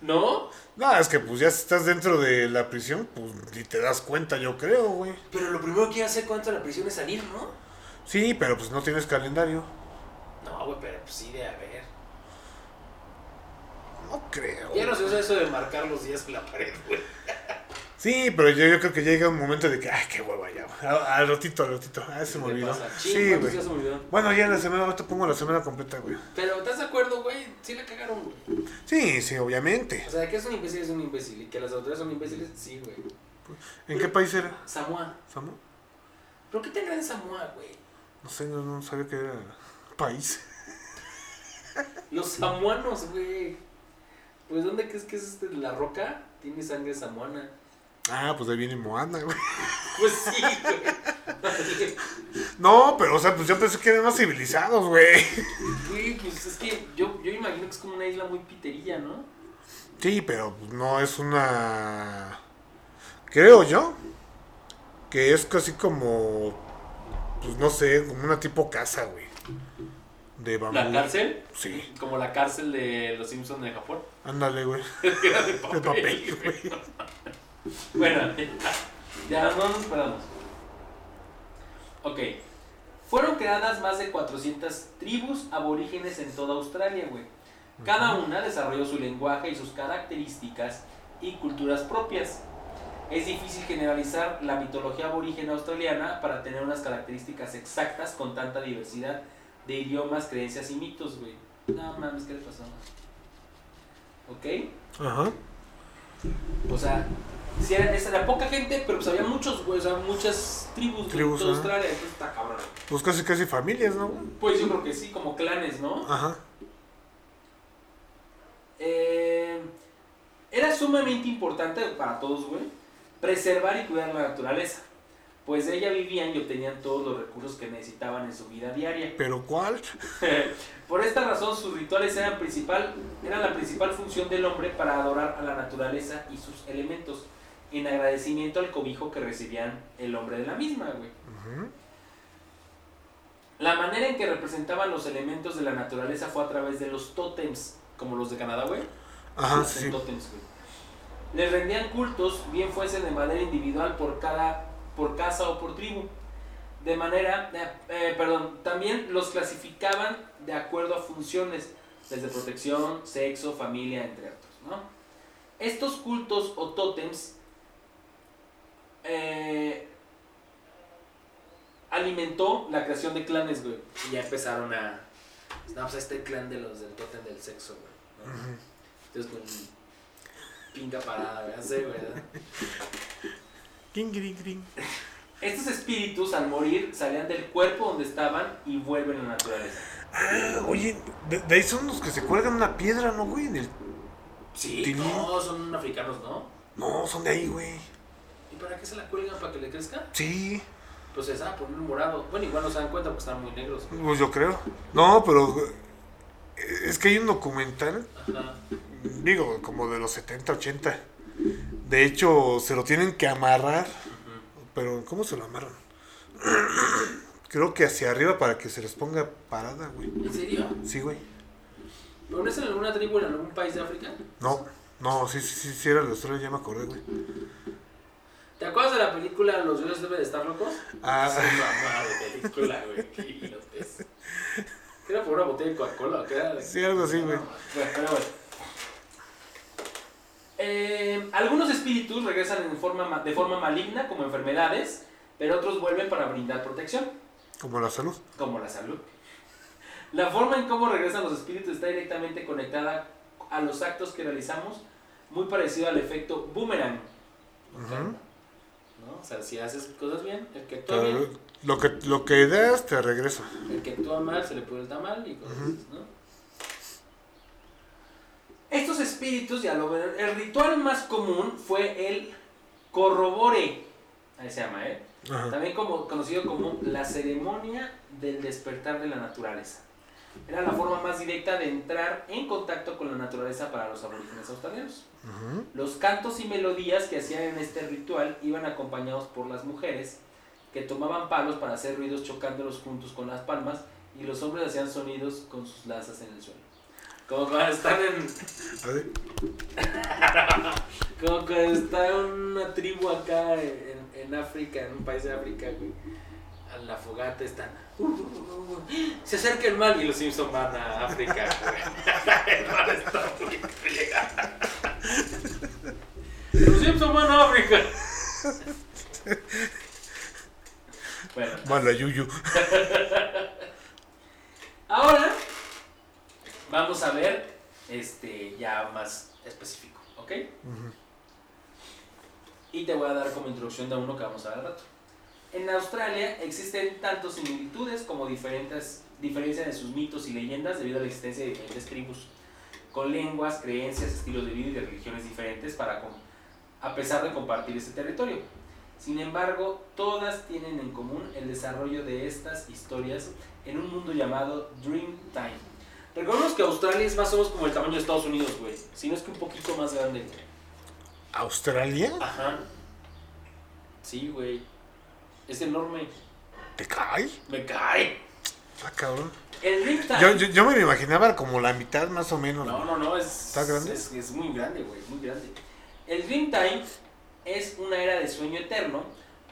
¿No? No, es que pues ya si estás dentro de la prisión, pues ni te das cuenta, yo creo, güey. Pero lo primero que hacer cuando la prisión es salir, ¿no? Sí, pero pues no tienes calendario. No, güey, pero pues sí de haber. No creo. Ya no se usa eso de marcar los días en la pared, güey. Sí, pero yo, yo creo que llega un momento de que, ay, qué hueva ya. güey. Al, ratito, al ratito. Ah, se me ¿Qué olvidó. pasa? Sí, ¿cuántos güey. me? Bueno, ya la semana, ahorita pongo la semana completa, güey. Pero ¿estás de acuerdo, güey? Sí la cagaron, güey. Sí, sí, obviamente. O sea, que es un imbécil, es un imbécil. Y que las autoridades son imbéciles, sí, güey. ¿En qué país era? Samoa. ¿Samoa? ¿Pero qué tendrá en Samoa, güey? No sé, no, no sabía que era país. Los samuanos, güey. Pues, ¿dónde crees que es este? ¿La roca? Tiene sangre samuana. Ah, pues ahí viene Moana, güey. Pues sí, güey. No, pero o sea, pues yo pensé que eran más civilizados, güey. Güey, pues es que yo, yo imagino que es como una isla muy piterilla, ¿no? Sí, pero no es una. Creo yo. Que es casi como. Pues no sé, como una tipo casa, güey. De bambú. ¿La cárcel? Sí. Como la cárcel de los Simpsons de Japón. Ándale, güey. Era de papel. De papel, güey. Bueno, ya no nos esperamos. Ok. Fueron creadas más de 400 tribus aborígenes en toda Australia, güey. Cada una desarrolló su lenguaje y sus características y culturas propias. Es difícil generalizar la mitología aborigen australiana para tener unas características exactas con tanta diversidad de idiomas, creencias y mitos, güey. No mames, ¿qué le pasó? ¿Ok? Ajá. O sea, sí era, esa era poca gente, pero pues había muchos, güey, o sea, muchas tribus, Tribus, toda ajá. Australia, entonces está cabrón. Pues casi casi familias, ¿no? Pues yo creo que sí, como clanes, ¿no? Ajá. Eh, era sumamente importante para todos, güey, preservar y cuidar la naturaleza, pues de ella vivían y obtenían todos los recursos que necesitaban en su vida diaria. ¿Pero cuál? Por esta razón, sus rituales eran, principal, eran la principal función del hombre para adorar a la naturaleza y sus elementos, en agradecimiento al cobijo que recibían el hombre de la misma, güey. La manera en que representaban los elementos de la naturaleza fue a través de los tótems, como los de Canadá, güey. Ajá, sí. tótems, güey. Les rendían cultos, bien fuesen de manera individual por cada, por casa o por tribu. De manera, eh, eh, perdón, también los clasificaban de acuerdo a funciones. desde protección, sexo, familia, entre otros, ¿no? Estos cultos o tótems eh, alimentó la creación de clanes, güey. Y ya empezaron a. No, pues este clan de los del tótem del sexo, güey. ¿no? Entonces con pinga parada, güey. Así, güey. ging. Estos espíritus al morir salían del cuerpo donde estaban y vuelven a la naturaleza. Ah, oye, de, de ahí son los que se cuelgan una piedra, ¿no, güey? En el- Sí, no, son africanos, ¿no? No, son de ahí, güey. ¿Y para qué se la cuelgan? ¿Para que le crezca? Sí, Pues se van a poner morado. Bueno, igual no se dan cuenta porque están muy negros. pues yo creo. No, pero eh, es que hay un documental, Ajá. digo, como de los 70, 80. De hecho, se lo tienen que amarrar, pero ¿cómo se lo amarran? Creo que hacia arriba para que se les ponga parada, güey. ¿En serio? Sí, güey. ¿Pero no es en alguna tribu en algún país de África? No, no, sí, sí, sí, sí era de Australia, ya me acordé, güey. ¿Te acuerdas de la película Los dioses deben de estar locos? Ah, Sí, mamá de película, güey. Qué idiotez. ¿Qué era por una botella de Coca-Cola sí, algo así, güey. Bueno, pero bueno. Eh, algunos espíritus regresan en forma, ma- de forma maligna como enfermedades, pero otros vuelven para brindar protección, Como la salud. como la salud. La forma en cómo regresan los espíritus está directamente conectada a los actos que realizamos, muy parecido al efecto boomerang. Ujú. ¿No? O sea, si haces cosas bien, el que actúa bien, lo que, lo que das te regresa. el que actúa mal se le puede el tamal y cosas ¿no? Estos espíritus, ya lo ven, el ritual más común fue el corrobore, ahí se llama, ¿eh? Ajá. También como, conocido como la ceremonia del despertar de la naturaleza. Era la forma más directa de entrar en contacto con la naturaleza para los aborígenes australianos. Ujú. Los cantos y melodías que hacían en este ritual iban acompañados por las mujeres que tomaban palos para hacer ruidos chocándolos juntos con las palmas y los hombres hacían sonidos con sus lanzas en el suelo. Como cuando están en, como cuando está una tribu acá en, en África, en un país de África, güey. A la fogata están. Se acerca el mal y los Simpson van a África, güey. El mal está muy llega. Los Simpson van a África. Bueno, Mala yuyu. ahora vamos a ver este ya más específico, ¿ok? Y te voy a dar como introducción de uno que vamos a ver al rato. En Australia existen tanto similitudes como diferentes, diferencias en sus mitos y leyendas debido a la existencia de diferentes tribus, con lenguas, creencias, estilos de vida y de religiones diferentes para a pesar de compartir este territorio. Sin embargo, todas tienen en común el desarrollo de estas historias en un mundo llamado Dreamtime. Recordemos que Australia es más o menos como el tamaño de Estados Unidos, güey. Si no es que un poquito más grande. ¿Australia? Ajá. Sí, güey. Es enorme. ¿Te cae? Me cae. Ah, cabrón. El Dreamtime. Yo, yo, yo me lo imaginaba como la mitad más o menos. No, no, no. Es, ¿Está grande? Es, es muy grande, güey. Muy grande. El Dreamtime es una era de sueño eterno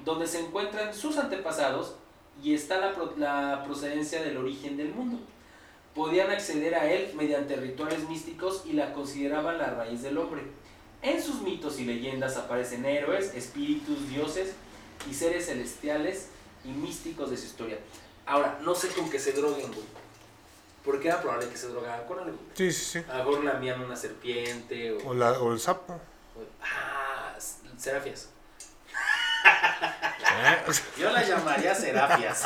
donde se encuentran sus antepasados y está la, pro- la procedencia del origen del mundo. Podían acceder a él mediante rituales místicos y la consideraban la raíz del hombre. En sus mitos y leyendas aparecen héroes, espíritus, dioses y seres celestiales y místicos de su historia. Ahora, no sé con qué se droguen, güey. Porque era probable que se drogaran con algo. Sí, sí, sí. A lo mejor lamían una serpiente o... O, la, o el sapo. o- ah, serafias. Yo la llamaría serafias.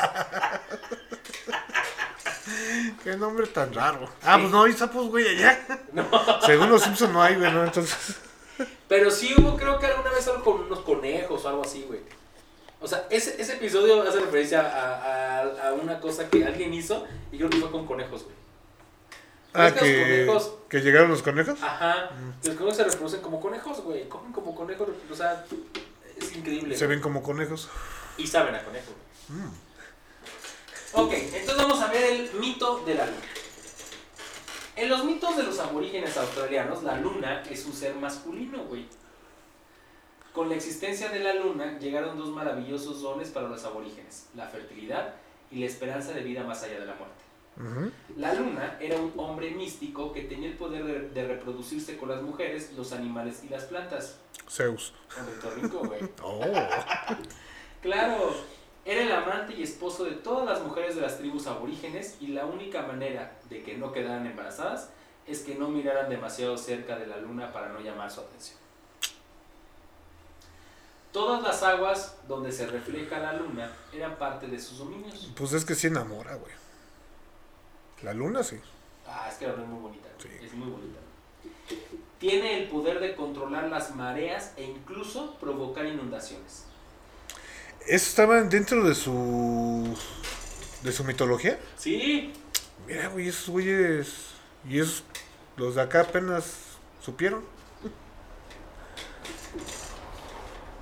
Qué nombre tan raro. Ah, pues no hay sapos, güey, allá. No. Según los Simpsons no hay, güey, ¿no? Entonces. Pero sí hubo, creo que alguna vez algo con unos conejos o algo así, güey. O sea, ese, ese episodio hace referencia a, a, a una cosa que alguien hizo y creo que fue con conejos, güey. Ah, ¿Ves que los conejos- que llegaron los conejos. Ajá. Los conejos se reproducen como conejos, güey. Comen como conejos, o sea, es increíble. Se ven como conejos. Y saben a conejo. Mm. Ok, entonces vamos a ver el mito de la luna. En los mitos de los aborígenes australianos, la luna es un ser masculino, güey. Con la existencia de la luna llegaron dos maravillosos dones para los aborígenes, la fertilidad y la esperanza de vida más allá de la muerte. La luna era un hombre místico que tenía el poder de, de reproducirse con las mujeres, los animales y las plantas. Zeus. Güey. Oh. Claro, era el amante y esposo de todas las mujeres de las tribus aborígenes y la única manera de que no quedaran embarazadas es que no miraran demasiado cerca de la luna para no llamar su atención. Todas las aguas donde se refleja la luna eran parte de sus dominios. Pues es que sí enamora, güey. La luna sí. Ah, es que la luna es muy bonita. Sí. Es muy bonita. Tiene el poder de controlar las mareas e incluso provocar inundaciones. ¿Eso estaba dentro de su. de su mitología? Sí, Mira, güey, esos güeyes. Y esos. los de acá apenas supieron.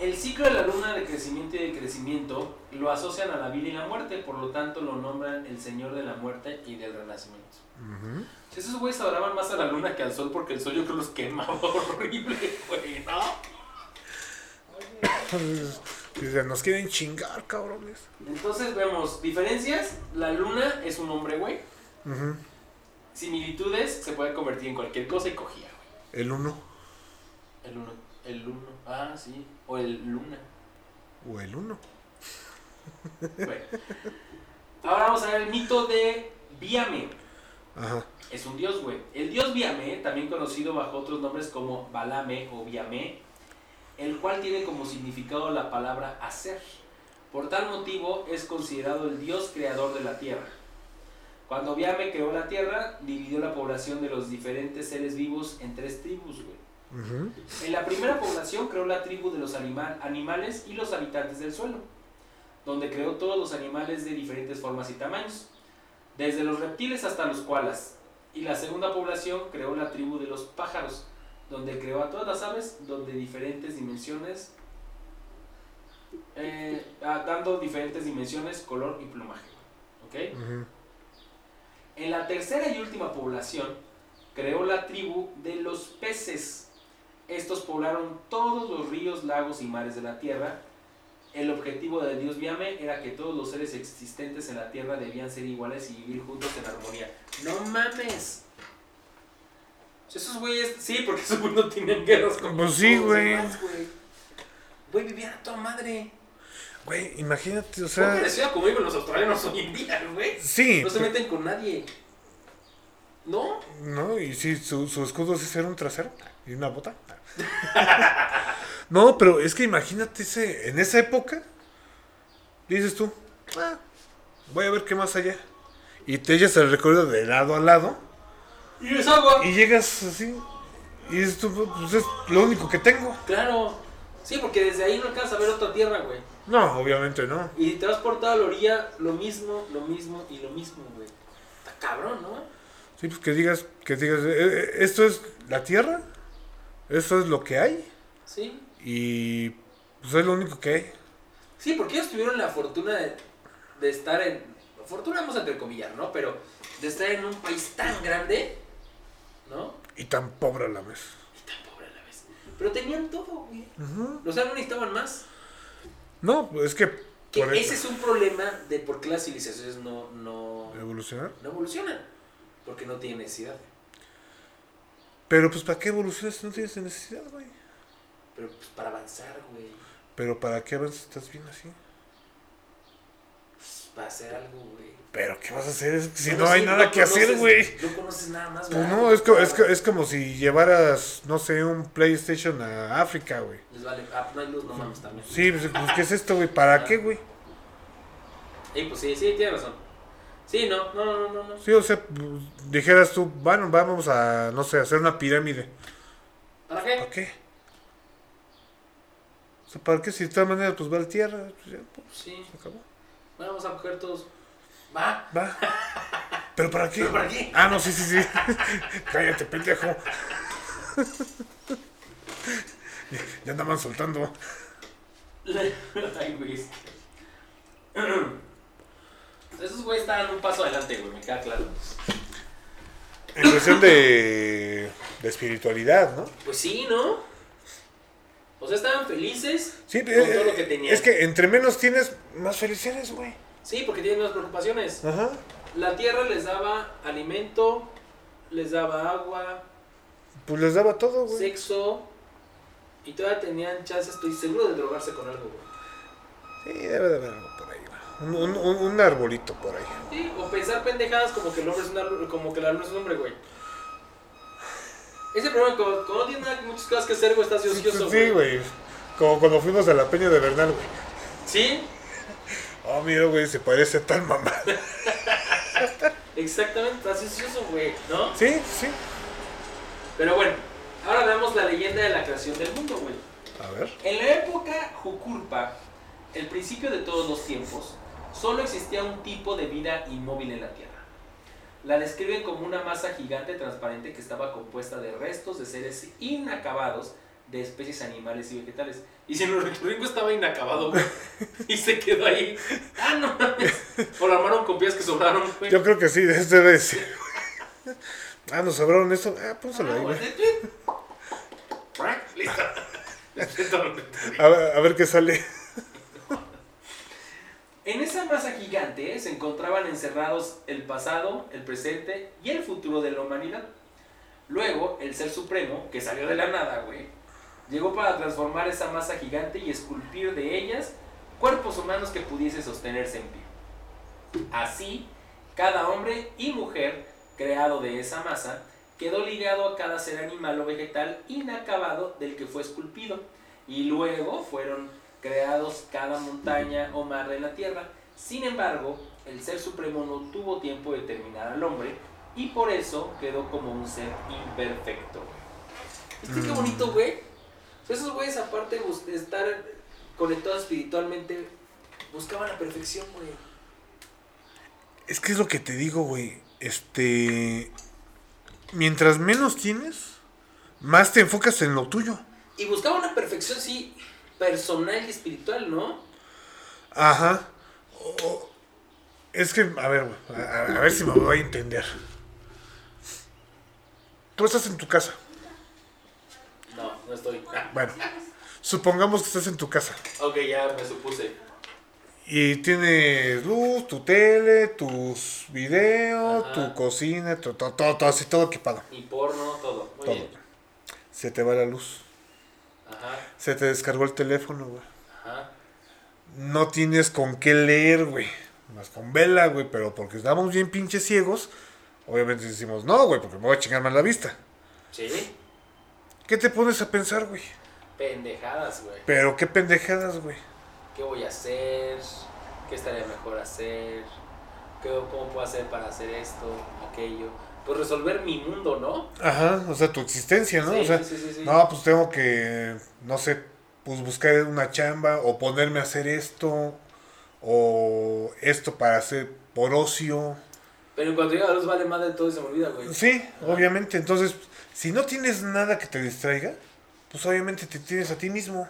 El ciclo de la luna de crecimiento y de crecimiento lo asocian a la vida y la muerte, por lo tanto lo nombran el señor de la muerte y del renacimiento. Ujú. Esos güeyes adoraban más a la luna que al sol porque el sol yo creo los quemaba horrible, güey, ¿no? Nos quieren chingar, cabrones. Entonces vemos diferencias, la luna es un hombre, güey. Similitudes, se puede convertir en cualquier cosa y cogía, güey. El uno. El uno, el uno, ah, sí, o el luna. O el uno. Bueno. Ahora vamos a ver el mito de Viame. Ajá. Es un dios, güey. El dios Viame, también conocido bajo otros nombres como Balame o Viame, el cual tiene como significado la palabra hacer. Por tal motivo es considerado el dios creador de la tierra. Cuando Viame creó la tierra, dividió la población de los diferentes seres vivos en tres tribus, güey. En la primera población creó la tribu de los anima- animales y los habitantes del suelo, donde creó todos los animales de diferentes formas y tamaños, desde los reptiles hasta los koalas. Y la segunda población creó la tribu de los pájaros, donde creó a todas las aves donde diferentes dimensiones, eh, ah, dando diferentes dimensiones, color y plumaje. En la tercera y última población, creó la tribu de los peces. Estos poblaron todos los ríos, lagos y mares de la tierra. El objetivo del dios Viame era que todos los seres existentes en la tierra debían ser iguales y vivir juntos en armonía. ¡No mames! Esos güeyes, sí, porque esos güeyes no tienen guerras con Pues sí, güey. demás, güey. Vivían a toda madre. Güey, imagínate, o Muy sea. parecido como viven los australianos hoy en día, güey. Sí. No se meten con nadie. ¿No? No, y sí, su, su escudo sí era un trasero y una bota. No, pero es que imagínate ese, en esa época, dices tú, "Ah, voy a ver qué más allá. Y te echas el recorrido de lado a lado Y es agua. y llegas así. Y dices tú, pues es lo único que tengo. Claro. Sí, porque desde ahí no alcanzas a ver otra tierra, güey. No, obviamente no. Y te vas por toda la orilla, lo mismo, lo mismo y lo mismo, güey. Está cabrón, ¿no? Sí, pues que digas, que digas, "Eh, eh, esto es la tierra, esto es lo que hay Sí. y pues es lo único que hay. Sí, porque ellos tuvieron la fortuna de, de estar en. Fortuna vamos a entrecomillar, ¿no? Pero de estar en un país tan grande, ¿no? Y tan pobre a la vez. Y tan pobre a la vez. Pero tenían todo, güey. Ujú. O sea, no necesitaban más. No, pues es que Que ese es un problema de por qué las civilizaciones no, no, evolucionar. no evolucionan. Porque no tienen necesidad. Pero pues ¿para qué evolucionas si no tienes necesidad, güey? Pero pues para avanzar, güey. Pero ¿para qué avanzas? Estás bien así. Pues, para hacer algo, güey. Pero ¿qué vas a hacer si no hay sí, nada que hacer, güey? No conoces nada más, Pues ¿verdad? no, es, co- es, co- es como si llevaras, no sé, un PlayStation a África, güey. Les vale. Ah, no hay luz, no mames también. Sí, pues, pues, ¿qué es esto, güey? ¿Para qué, güey? Sí, pues sí, sí, tiene razón. Sí, no, no, no, no, no. Sí, o sea, dijeras tú, bueno, vamos a, no sé, hacer una pirámide. ¿Para qué? ¿Para qué? O sea, ¿para qué? Si de todas maneras, pues va la tierra, pues ya, pues, Sí. se acabó. Bueno, vamos a coger todos. Va. Va. ¿Pero para qué? ¿Pero para qué? Ah, no, sí, sí, sí. Cállate, pendejo. Ya- Ya andaban soltando. Ay, güey. Esos güeyes estaban un paso adelante, güey, me queda claro. En cuestión de, de espiritualidad, ¿no? Pues sí, ¿no? O sea, estaban felices. Sí, Con eh, todo lo que tenían. es que entre menos tienes, más feliz eres, güey. Sí, porque tienen menos preocupaciones. Ajá. la tierra les daba alimento, les daba agua, Pues les daba todo, güey. sexo y todavía tenían chance, estoy seguro de drogarse con algo, güey. Sí, debe de haber algo por. Un, un, un- un arbolito por ahí. Sí, o pensar pendejadas como que el hombre es una, como que la luna es un hombre, güey. Ese problema, no tiene nada- muchas cosas que hacer, güey, estás ocioso, Sí, güey. Como cuando fuimos a la peña de Bernal, güey. Sí, Oh, mira, güey, se parece a tal mamá. exactamente, estás ocioso, güey, ¿no? Sí, sí. Pero bueno, ahora veamos la leyenda de la creación del mundo, güey. A ver. En la época Jukurpa, el principio de todos los tiempos, solo existía un tipo de vida inmóvil en la Tierra. La describen como una masa gigante transparente que estaba compuesta de restos de seres inacabados de especies animales y vegetales. Y si el ornitorrinco estaba inacabado, güey, y se quedó ahí. Ah, no mames. O lo armaron con piezas que sobraron, güey. Yo creo que sí, eso debe decir. Ah, nos sobraron eso. Ah, pónselo Ah, ahí, güey. Listo. Ver, a ver qué sale. Masa gigante se encontraban encerrados el pasado, el presente y el futuro de la humanidad. Luego, el Ser Supremo, que salió de la nada, güey, llegó para transformar esa masa gigante y esculpir de ellas cuerpos humanos que pudiesen sostenerse en pie. Así, cada hombre y mujer creado de esa masa quedó ligado a cada ser animal o vegetal inacabado del que fue esculpido. Y luego fueron creados cada montaña o mar de la tierra. Sin embargo, el Ser Supremo no tuvo tiempo de terminar al hombre y por eso quedó como un ser imperfecto. ¿Viste qué bonito, güey? Esos güeyes, aparte de estar conectados espiritualmente, buscaban la perfección, güey. Es que es lo que te digo, güey. Este. Mientras menos tienes, más te enfocas en lo tuyo. Y buscaban una perfección, sí, personal y espiritual, ¿no? Ajá. Es que, a ver, güey. A, ver si me voy a entender. Tú estás en tu casa. No, no estoy. Ah, Bueno, supongamos que estás en tu casa. ok, ya me supuse. Y tienes luz, tu tele, tus videos, Ajá. tu cocina, todo, todo, todo, todo, así todo equipado. Y porno, todo. Muy Todo. bien. Se te va la luz. Ajá, Se te descargó el teléfono, güey. ajá. No tienes con qué leer, güey. Más con vela, güey. Pero porque estamos bien pinches ciegos, obviamente decimos, no, güey, porque me voy a chingar más la vista. Sí, ¿Qué te pones a pensar, güey? pendejadas, güey. Pero qué pendejadas, güey. ¿Qué voy a hacer? ¿Qué estaría mejor hacer? ¿Qué, ¿Cómo puedo hacer para hacer esto, aquello? Pues resolver mi mundo, ¿no? Ajá, o sea, tu existencia, ¿no? Sí, o sea, sí, sí. no, pues tengo que, no sé, pues buscar una chamba o ponerme a hacer esto o esto para hacer por ocio. Pero en cuanto llega la luz vale más de todo y se me olvida, güey. Sí, obviamente. Entonces, si no tienes nada que te distraiga, pues obviamente te tienes a ti mismo.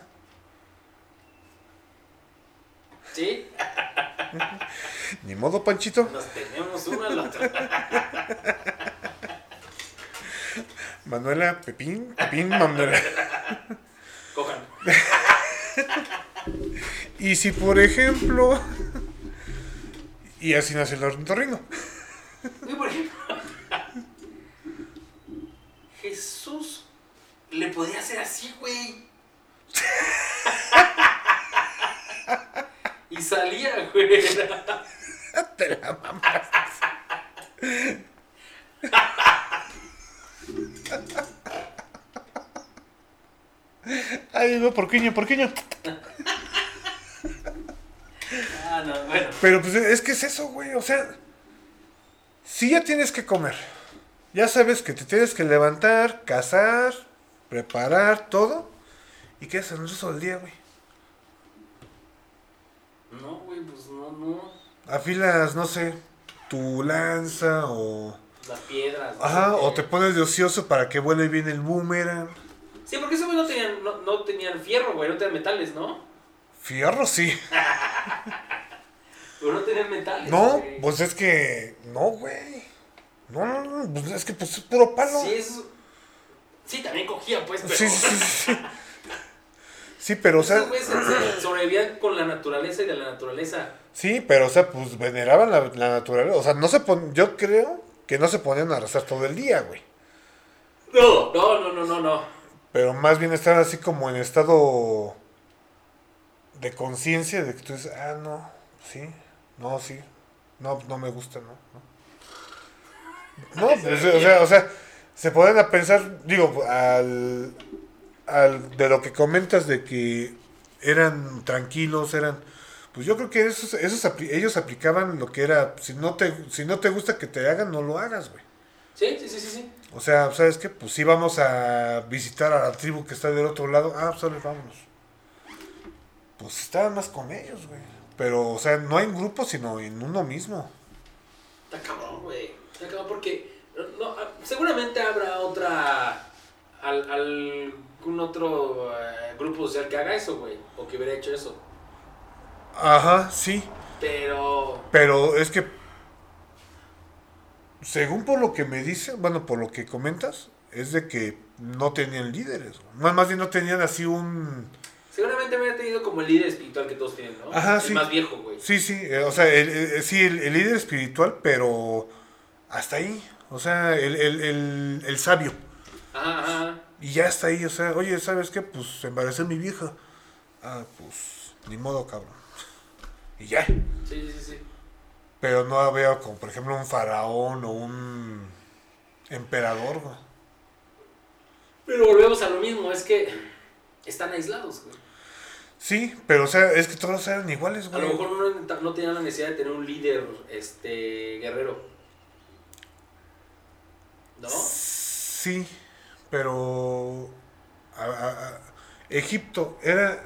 ¿Sí? Ni modo, Panchito. Nos tenemos uno al otro. Manuela, Pepín, Pepín, Manuela. Cojan. Y si, por ejemplo... Y así nace el ornitorrinco. Y por ejemplo, Jesús le podía hacer así, güey. y salía, güey. Te la mamas. Porquiño, porquiño. Ah, no, bueno. Pero pues es que es eso, güey. O sea, si ya tienes que comer, ya sabes que te tienes que levantar, cazar, preparar todo. ¿Y qué haces el resto del día, güey? No, güey, pues no, no. Afilas, no sé, tu lanza o... Las piedras. Ajá, o te pones de ocioso para que vuele bien el boomerang. Sí, porque esos güey no tenían, no, no tenían fierro, güey, no tenían metales, ¿no? Fierro, sí. Pero no tenían metales. No, güey. pues es que... No, güey. No, no, no, pues es que pues es puro palo. Sí, eso. Sí, también cogía, pues, pero. Sí, sí, sí, sí. Pero o sea, Esos güeyes sobrevivían con la naturaleza y de la naturaleza. sí, pero o sea, pues veneraban la, la naturaleza. O sea, no se pon, yo creo que no se ponían a rezar todo el día, güey. No, no, no, no, no, no. Pero más bien estaban así como en estado de conciencia de que tú dices, ah, no, sí, no, sí, no, no me gusta, no. No, no pues, o sea, o sea, se pueden a pensar, digo, al, al de lo que comentas de que eran tranquilos, eran, pues yo creo que esos, esos ellos aplicaban lo que era, si no te, si no te gusta que te hagan, no lo hagas, güey. Sí, sí, sí, sí, sí. O sea, ¿sabes qué? Pues sí vamos a visitar a la tribu que está del otro lado. Ah, pues vámonos. Pues estaban más con ellos, güey. Pero, o sea, no en grupo, sino en uno mismo. Está cabrón, güey. Está cabrón porque no, ah, seguramente habrá otra. Al, algún otro eh, grupo social que haga eso, güey. O que hubiera hecho eso. Ajá, sí. Pero. Pero es que, según por lo que me dicen, bueno, por lo que comentas, es de que no tenían líderes. Más, más bien no tenían así un... Seguramente me tenido como el líder espiritual que todos tienen, ¿no? Ajá, el sí. más viejo, güey. Sí, sí, eh, o sea, el, el- sí, el, el líder espiritual, pero hasta ahí. O sea, el, el, el, el sabio. Ajá, ajá. Y ya está ahí, o sea, oye, ¿sabes qué? Pues embaracé a mi vieja. Ah, pues, ni modo, cabrón. Y ya. Sí, sí, sí. Pero no había como, por ejemplo, un faraón o un emperador, güey. Pero volvemos a lo mismo, es que están aislados, güey. Sí, pero o sea, es que todos eran iguales, A güey. lo mejor no, no tenían la necesidad de tener un líder este guerrero. ¿No? Sí, pero a- a- a- Egipto era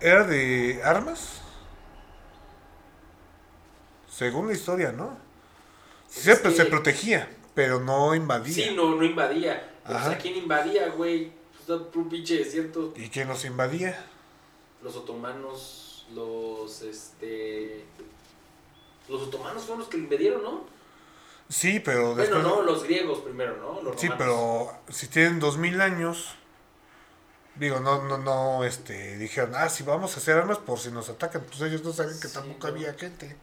era de armas. Según la historia, ¿no? Se, que- se protegía, pero no invadía. Sí, no, no invadía. Pues, Ajá. ¿A quién invadía, güey? Pues un pinche desierto. ¿Y quién los invadía? Los otomanos, los este. Los otomanos fueron los que lo invadieron, ¿no? Sí, pero Bueno, después. no, los griegos primero, ¿no? Los sí, pero si tienen dos mil años, digo, no, no, no, este, dijeron, ah, sí, vamos a hacer armas por si nos atacan. Pues ellos no saben que Sí, tampoco no. había gente.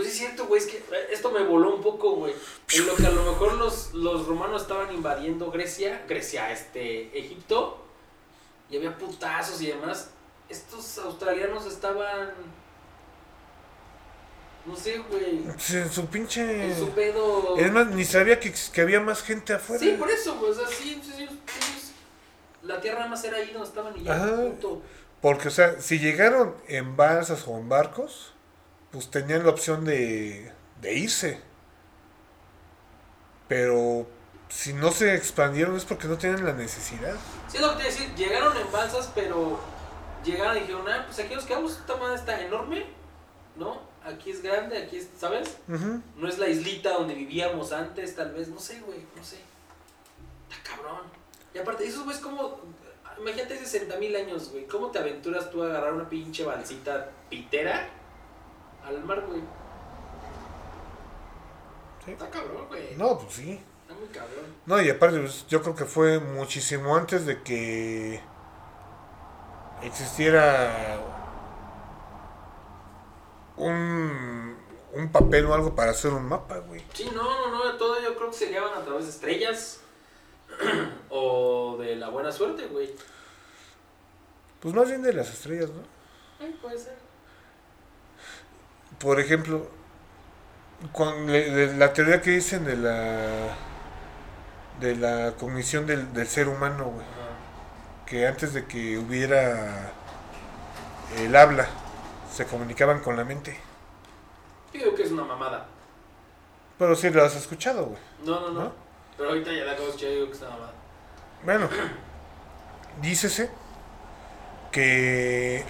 Pues es cierto, güey, es que eh, esto me voló un poco, güey. En lo que a lo mejor los, los romanos estaban invadiendo Grecia, Grecia, este, Egipto, y había putazos y demás. Estos australianos estaban, no sé, güey, en su pinche. en su pedo. Es más, ni sabía que, que había más gente afuera. Sí, por eso, güey, o sea, sí, sí, sí, la tierra nada más era ahí donde estaban y ya, Ajá. Porque, o sea, si llegaron en balsas o en barcos, pues tenían la opción de, de irse. Pero si no se expandieron es porque no tienen la necesidad. Sí, es lo que te iba a decir, llegaron en balsas, pero llegaron y dijeron, ah, pues aquí nos quedamos, esta madre está enorme, ¿no? Aquí es grande, aquí es, ¿sabes? No es la islita donde vivíamos antes, tal vez, no sé, güey, no sé. Está cabrón. Y aparte, esos güeyes como, imagínate 60 mil años, güey, ¿cómo te aventuras tú a agarrar una pinche balsita pitera al mar, güey? Sí. Está cabrón, güey. No, pues sí. Está muy cabrón. No, y aparte, pues, yo creo que fue muchísimo antes de que existiera un, un papel o algo para hacer un mapa, güey. Sí, no, no, no, todo yo creo que se guiaban a través de estrellas o de la buena suerte, güey. Pues más bien de las estrellas, ¿no? Ay, puede ser. Por ejemplo, con de la teoría que dicen de la de la cognición del, del ser humano, güey, que antes de que hubiera el habla, se comunicaban con la mente. Yo digo que es una mamada. Pero sí lo has escuchado, güey. No, no, no. ¿No? Pero ahorita ya la cosa yo digo que es una mamada. Bueno, dícese que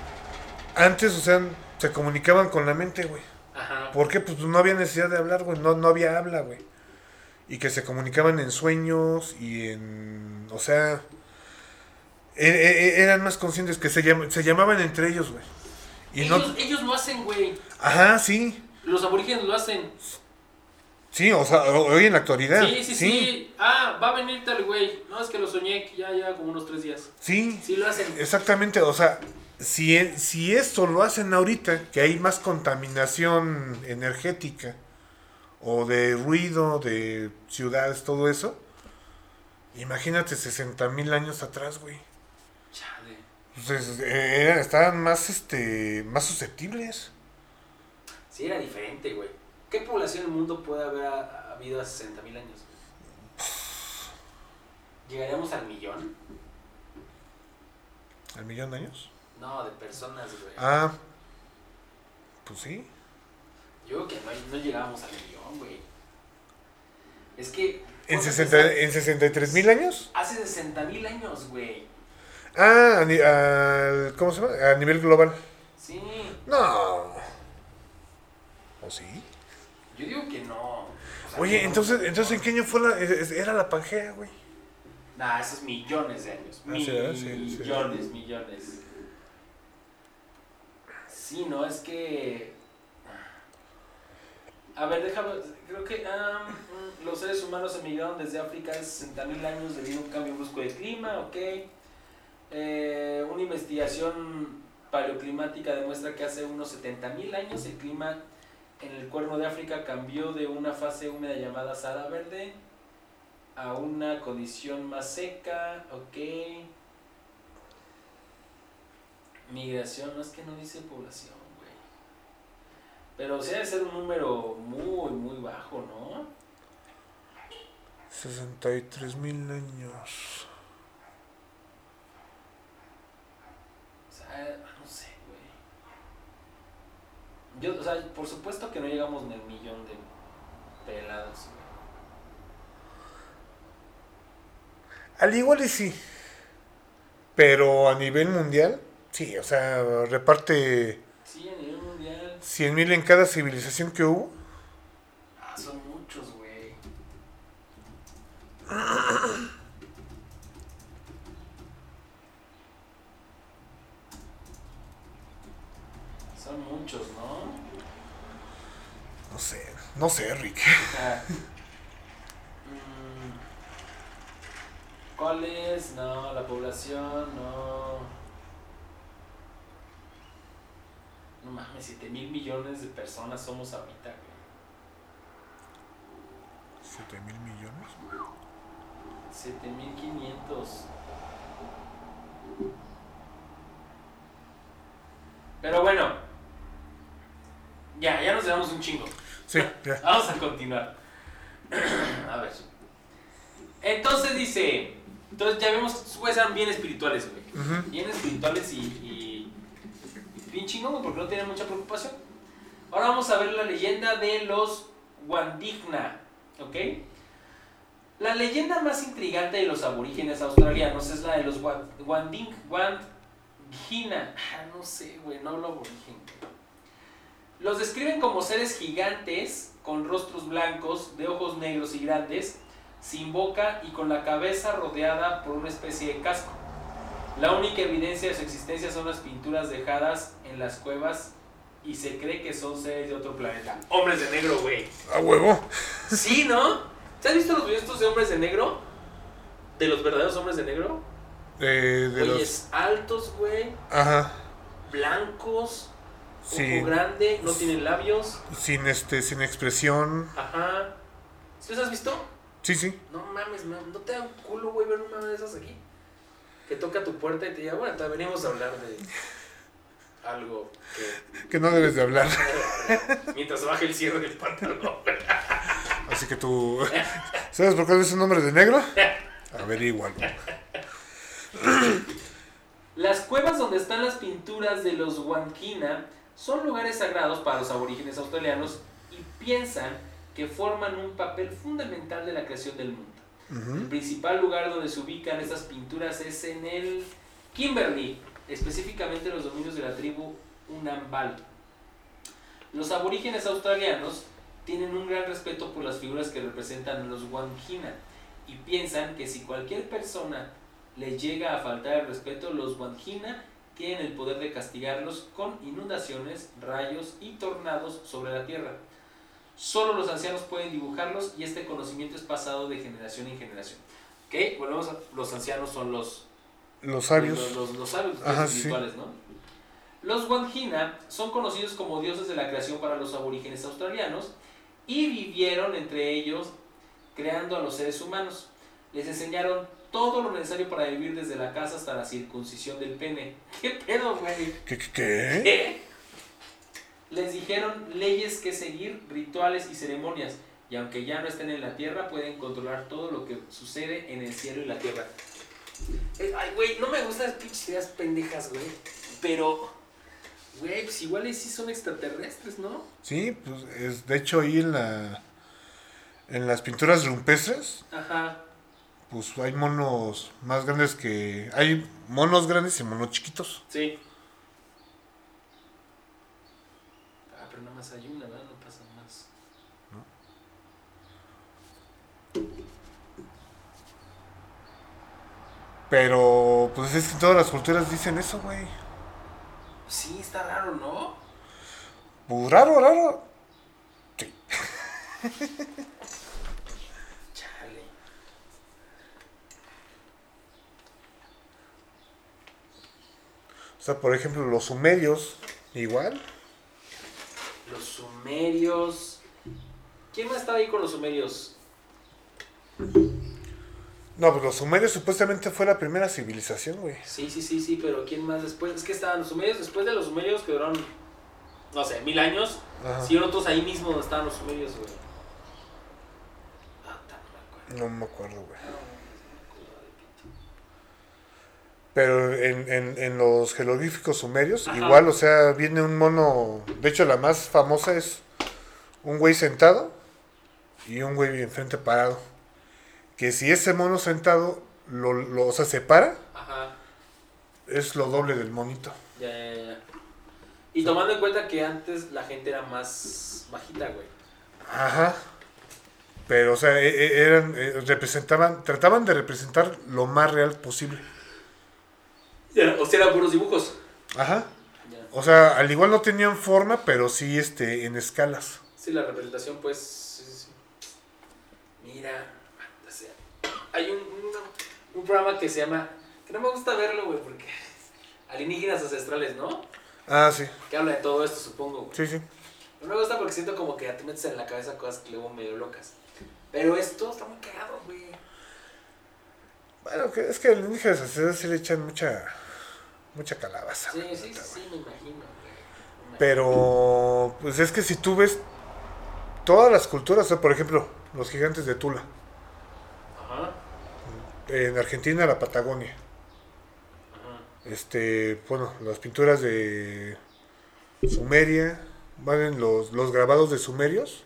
antes, o sea, se comunicaban con la mente, güey. Ajá. ¿Por qué? Pues no había necesidad de hablar, güey. No, no había habla, güey. Y que se comunicaban en sueños y en... O sea... e- e- eran más conscientes que se, llam- se llamaban entre ellos, güey. Y ellos, no... ellos lo hacen, güey. Ajá, sí. Los aborígenes lo hacen. Sí, o sea, hoy en la actualidad. Sí, sí, sí, Ah, va a venir tal güey. No, es que lo soñé ya lleva como unos tres días. Sí, Sí lo hacen. exactamente. O sea, si, e- si esto lo hacen ahorita, que hay más contaminación energética o de ruido, de ciudades, todo eso, imagínate 60 mil años atrás, güey. Chale. Entonces, eh, estaban más, este, más susceptibles. Sí, era diferente, güey. ¿Qué población del mundo puede haber ha- habido hace 60 mil años? ¿Llegaríamos al millón? ¿Al millón de años? No, de personas, güey. Ah, pues sí. Yo creo que no, no llegábamos al millón, güey. Es que... ¿En, ponte a 60, pensar, ¿En 63 mil años? Hace 60 mil años, güey. Ah, a, al- ¿cómo se llama? A nivel global. Sí, No. ¿O sí? yo digo que no. O sea, Oye, no, entonces, no. entonces ¿en qué año fue la, era la Pangea, güey? Nah, esos millones de años. Ah, sí, ¿verdad? Sí, sí. millones, millones. Sí, no, es que... A ver, déjame... Creo que ah, mm, los seres humanos emigraron desde África hace 60.000 años debido a un cambio brusco de clima, ok. Eh, una investigación paleoclimática demuestra que hace unos 70.000 años el clima en el cuerno de África cambió de una fase húmeda llamada Sahara Verde a una condición más seca, ok. Migración, no es que no dice población, güey. Pero sí debe ser un número muy, muy bajo, ¿no? 63 mil años. O sea, no sé, güey. Yo, o sea, por supuesto que no llegamos ni al millón de pelados, güey. Al igual y sí. Pero a nivel mundial, sí, o sea, reparte Sí, a nivel mundial. 100 mil en cada civilización que hubo. Ah, son muchos, güey. Son muchos, ¿no? No sé, no sé, Rick. Ah. Mm. ¿Cuál es? No, la población, no. No mames, 7 mil millones de personas somos ahorita, güey. 7 mil millones. 7500. Pero bueno. Ya, ya nos llevamos un chingo. Sí, ya. Vamos a continuar. a ver. Entonces dice. Entonces ya vemos güeyes eran bien espirituales, güey. Bien espirituales y, y bien chingón, porque no tienen mucha preocupación. Ahora vamos a ver la leyenda de los Wandigna, ¿ok? La leyenda más intrigante de los aborígenes australianos es la de los Wa- Wanding. Ah, no sé, güey, no hablo aborigen. Los describen como seres gigantes con rostros blancos, de ojos negros y grandes, sin boca y con la cabeza rodeada por una especie de casco. La única evidencia de su existencia son las pinturas dejadas en las cuevas y se cree que son seres de otro planeta. Hombres de negro, güey. A huevo. Sí, ¿no? ¿Te has visto los videos de hombres de negro? ¿De los verdaderos hombres de negro? Eh, de los. Altos, güey, Ajá. blancos, Sí. ojo grande, no tienen labios. Sin este, sin expresión. Ajá. ¿Sí los has visto? Sí, sí. No mames, man, no te da un culo, güey, ver una de esas aquí. Que toca tu puerta y te diga, bueno, te venimos a hablar de algo que Que no debes de hablar. mientras baje el cierre del pantalón. Así que tú. ¿Sabes por qué es un nombre de negro? Averígualo. Las cuevas donde están las pinturas de los Wankina son lugares sagrados para los aborígenes australianos y piensan que forman un papel fundamental de la creación del mundo. El principal lugar donde se ubican estas pinturas es en el Kimberley, específicamente en los dominios de la tribu Unambal. Los aborígenes australianos tienen un gran respeto por las figuras que representan a los Wankina y piensan que si cualquier persona le llega a faltar el respeto, los Wankina tienen el poder de castigarlos con inundaciones, rayos y tornados sobre la tierra. Solo los ancianos pueden dibujarlos y este conocimiento es pasado de generación en generación. ¿Ok? Volvemos a... Los ancianos son los... Los sabios. Los, los, los sabios, Ajá, espirituales, ¿no? Los Wandjina son conocidos como dioses de la creación para los aborígenes australianos y vivieron entre ellos creando a los seres humanos. Les enseñaron todo lo necesario para vivir desde la casa hasta la circuncisión del pene. ¿Qué pedo, güey? ¿Qué? qué, qué? Les dijeron leyes que seguir, rituales y ceremonias. Y aunque ya no estén en la tierra, pueden controlar todo lo que sucede en el cielo y la tierra. Eh, Ay, güey, no me gustan las pinches ideas pendejas, güey. Pero, güey, pues igual sí son extraterrestres, ¿no? Sí, pues es, de hecho ahí en la en las pinturas rupestres, Ajá. pues hay monos más grandes que hay monos grandes y monos chiquitos. Sí. Ah, pero nada más hay una, ¿verdad? No pasa más. Pero pues es que todas las culturas dicen eso, güey. Sí, está raro, ¿no? Pues raro, raro. Chale. O sea, por ejemplo, los sumerios igual. Los sumerios. ¿Quién más estaba ahí con los sumerios? No, pues los sumerios supuestamente fue la primera civilización, güey. Sí, sí, sí, sí, pero ¿quién más después? Es que estaban los sumerios, después de los sumerios que duraron, no sé, mil años. Ajá. Siguieron todos ahí mismo donde estaban los sumerios, güey. Ah, no me acuerdo. No me acuerdo, güey. Pito. Pero en, en, en los jeroglíficos sumerios, Ajá. igual, o sea, viene un mono. De hecho, la más famosa es un güey sentado y un güey enfrente parado. Que si ese mono sentado lo, lo o sea, se para, Ajá, es lo doble del monito. ya, ya, ya. Y tomando en cuenta que antes la gente era más bajita, güey. Ajá. Pero, o sea, e- e- eran, eh, representaban, trataban de representar lo más real posible. O sea, eran puros dibujos. Ajá. Ya. O sea, al igual no tenían forma, pero sí este, en escalas. Sí, la representación, pues. sí, sí. Mira, hay un, un, un programa que se llama. que no me gusta verlo, güey, porque. Alienígenas ancestrales, ¿no? Ah, sí. Que habla de todo esto, supongo, güey. Sí, sí. No me gusta porque siento como que te metes en la cabeza cosas que luego medio locas. Pero esto está muy cagado, güey. Bueno, es que al indígena sí le echan mucha mucha calabaza. Sí, güey, sí, neta, sí, güey. me imagino, güey. Pero, pues es que si tú ves todas las culturas, o sea, por ejemplo, los gigantes de Tula, en Argentina la Patagonia, ajá. este, bueno, las pinturas de Sumeria, van los, los grabados de sumerios,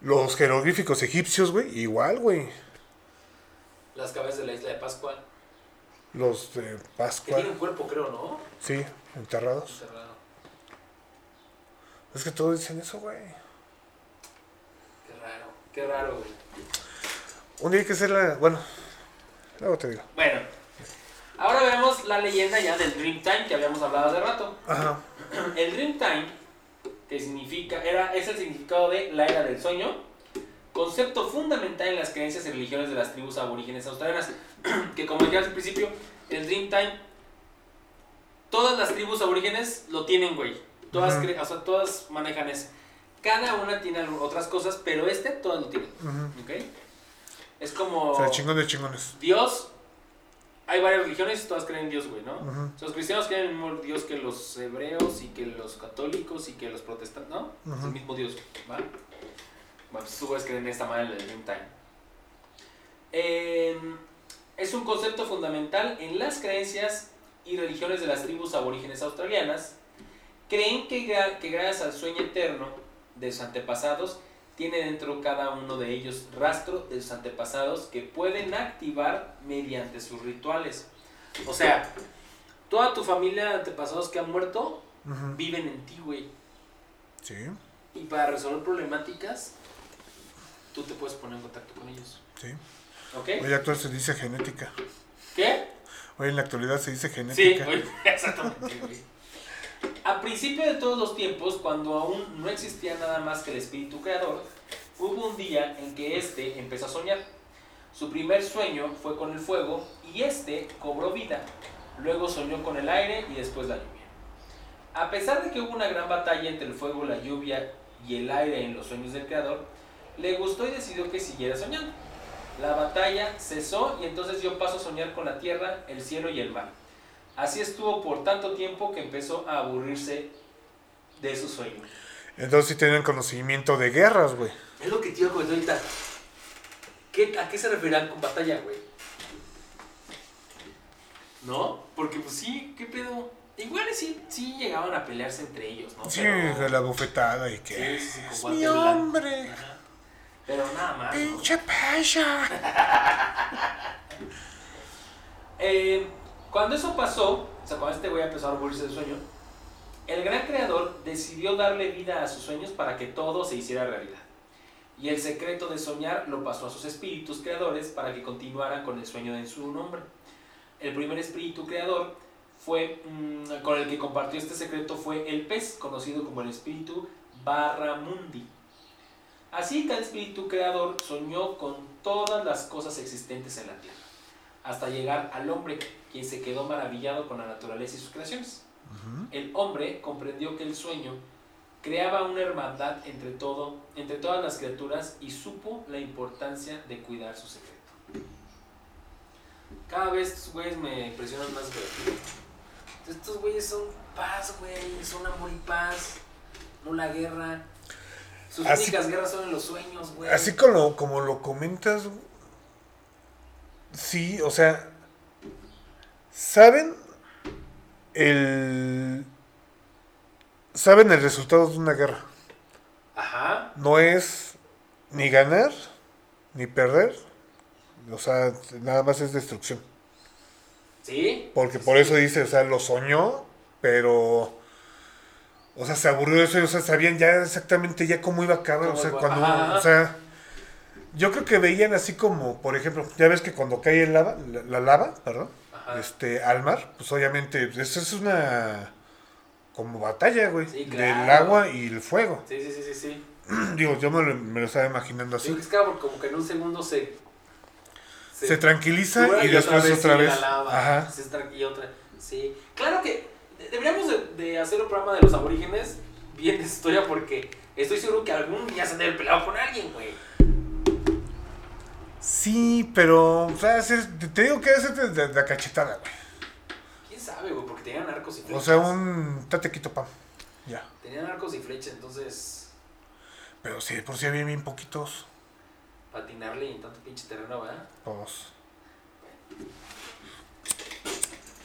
los jeroglíficos egipcios, güey, igual, güey, Las cabezas de la isla de Pascua. los de Que Pascua, tiene un cuerpo, creo, ¿no? sí, enterrados. Enterrado. Es que todos dicen eso, güey. Qué raro, qué raro, güey. Un día hay que hacer la, bueno, luego te digo. Bueno, ahora vemos la leyenda ya del Dreamtime que habíamos hablado hace rato. Ajá. El Dreamtime, que significa, era, es el significado de la era del sueño, concepto fundamental en las creencias y religiones de las tribus aborígenes australianas. que como dije al principio, el Dreamtime, todas las tribus aborígenes lo tienen, güey. Todas, Ujú. cre- o sea, todas manejan eso. Cada una tiene otras cosas, pero este todas lo tienen. Ujú. ¿Ok? Es como... O sea, chingón de chingones. Dios, hay varias religiones y todas creen en Dios, güey, ¿no? Los cristianos creen en el mismo Dios que los hebreos y que los católicos y que los protestantes, ¿no? Es el mismo Dios, ¿va? Bueno, pues tú puedes creer en esta manera en el Dream Time. Eh, es un concepto fundamental en las creencias y religiones de las tribus aborígenes australianas. Creen que, que gracias al sueño eterno de sus antepasados, tiene dentro cada uno de ellos rastro de sus antepasados que pueden activar mediante sus rituales. O sea, toda tu familia de antepasados que han muerto viven en ti, güey. Sí. Y para resolver problemáticas, tú te puedes poner en contacto con ellos. Sí. ¿Ok? Hoy actual se dice genética. ¿Qué? Hoy en la actualidad se dice Sí, genética. güey, exactamente, güey. A principio de todos los tiempos, cuando aún no existía nada más que el espíritu creador, hubo un día en que éste empezó a soñar. Su primer sueño fue con el fuego y éste cobró vida. Luego soñó con el aire y después la lluvia. A pesar de que hubo una gran batalla entre el fuego, la lluvia y el aire en los sueños del creador, le gustó y decidió que siguiera soñando. La batalla cesó y entonces dio paso a soñar con la tierra, el cielo y el mar. Así estuvo por tanto tiempo que empezó a aburrirse de su sueño. Entonces sí tenían conocimiento de guerras, güey. Es lo que te iba a comentar ahorita. ¿Qué, ¿A qué se referirán con batalla, güey? ¿No? Porque pues sí, ¿qué pedo? Igual sí, sí llegaban a pelearse entre ellos, ¿no? Sí, Pero- de la bofetada y que... sí, con mi hombre. Ajá. Pero nada más. ¿no? Pinche pasha. Eh, cuando eso pasó, o sea, cuando este güey empezó a aburrirse del sueño, el gran creador decidió darle vida a sus sueños para que todo se hiciera realidad. Y el secreto de soñar lo pasó a sus espíritus creadores para que continuaran con el sueño en su nombre. El primer espíritu creador fue mm, con el que compartió este secreto fue el pez, conocido como el espíritu Barramundi. Así cada espíritu creador soñó con todas las cosas existentes en la tierra hasta llegar al hombre, quien se quedó maravillado con la naturaleza y sus creaciones. El hombre comprendió que el sueño creaba una hermandad entre, todo, entre todas las criaturas y supo la importancia de cuidar su secreto. Cada vez estos güeyes me impresionan más, güey. Estos güeyes son paz, güey, son amor y paz, no la guerra. Sus Así- únicas guerras son en los sueños, güey. Así como, como lo comentas, sí, o sea, saben el... Saben el resultado de una guerra. Ajá. No es ni ganar, ni perder. O sea, nada más es destrucción. ¿Sí? Porque por sí. eso dice, o sea, lo soñó, pero... O sea, se aburrió de eso, o sea, sabían ya exactamente ya cómo iba a acabar, o sea, cuando, ajá. o sea, yo creo que veían así como, por ejemplo, ya ves que cuando cae el lava, la, la lava, perdón, Ajá. este, al mar, pues obviamente, eso es una, como batalla, güey, Sí, del agua y el fuego. Sí, sí, sí, sí, sí. Digo, yo me lo, me lo estaba imaginando Sí, así. es que como como que en un segundo se... Se tranquiliza y después otra vez. la lava, Ajá. se y otra. Sí. Claro que de- deberíamos de, de hacer un programa de los aborígenes bien de historia porque estoy seguro que algún día se han de haber peleado con alguien, güey. Sí, pero, o sea, es- te digo que es de, de- de la cachetada, güey. ¿Quién sabe, güey? Porque tenían arcos y flechas. O sea, un tate quito pam. Ya. Tenían arcos y flechas, entonces Pero sí, por si había bien poquitos. patinarle en tanto pinche terreno, ¿verdad? Pues.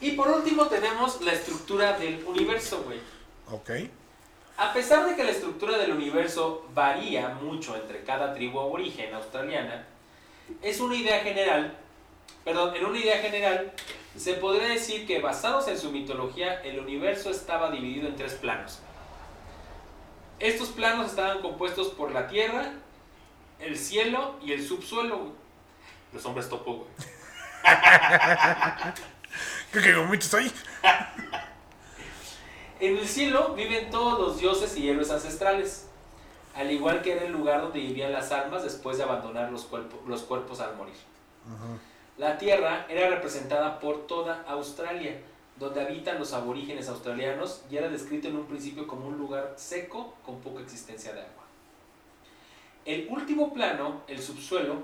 Y por último tenemos la estructura del universo, güey. Ok. A pesar de que la estructura del universo varía mucho entre cada tribu aborigen australiana, es una idea general, perdón, en una idea general, se podría decir que basados en su mitología, el universo estaba dividido en tres planos. Estos planos estaban compuestos por la tierra, el cielo y el subsuelo. Los hombres topo, güey. Creo que hay muchos ahí. En el cielo viven todos los dioses y héroes ancestrales, al igual que era el lugar donde vivían las almas después de abandonar los, cuerpo- los cuerpos al morir. La Tierra era representada por toda Australia, donde habitan los aborígenes australianos y era descrito en un principio como un lugar seco con poca existencia de agua. El último plano, el subsuelo,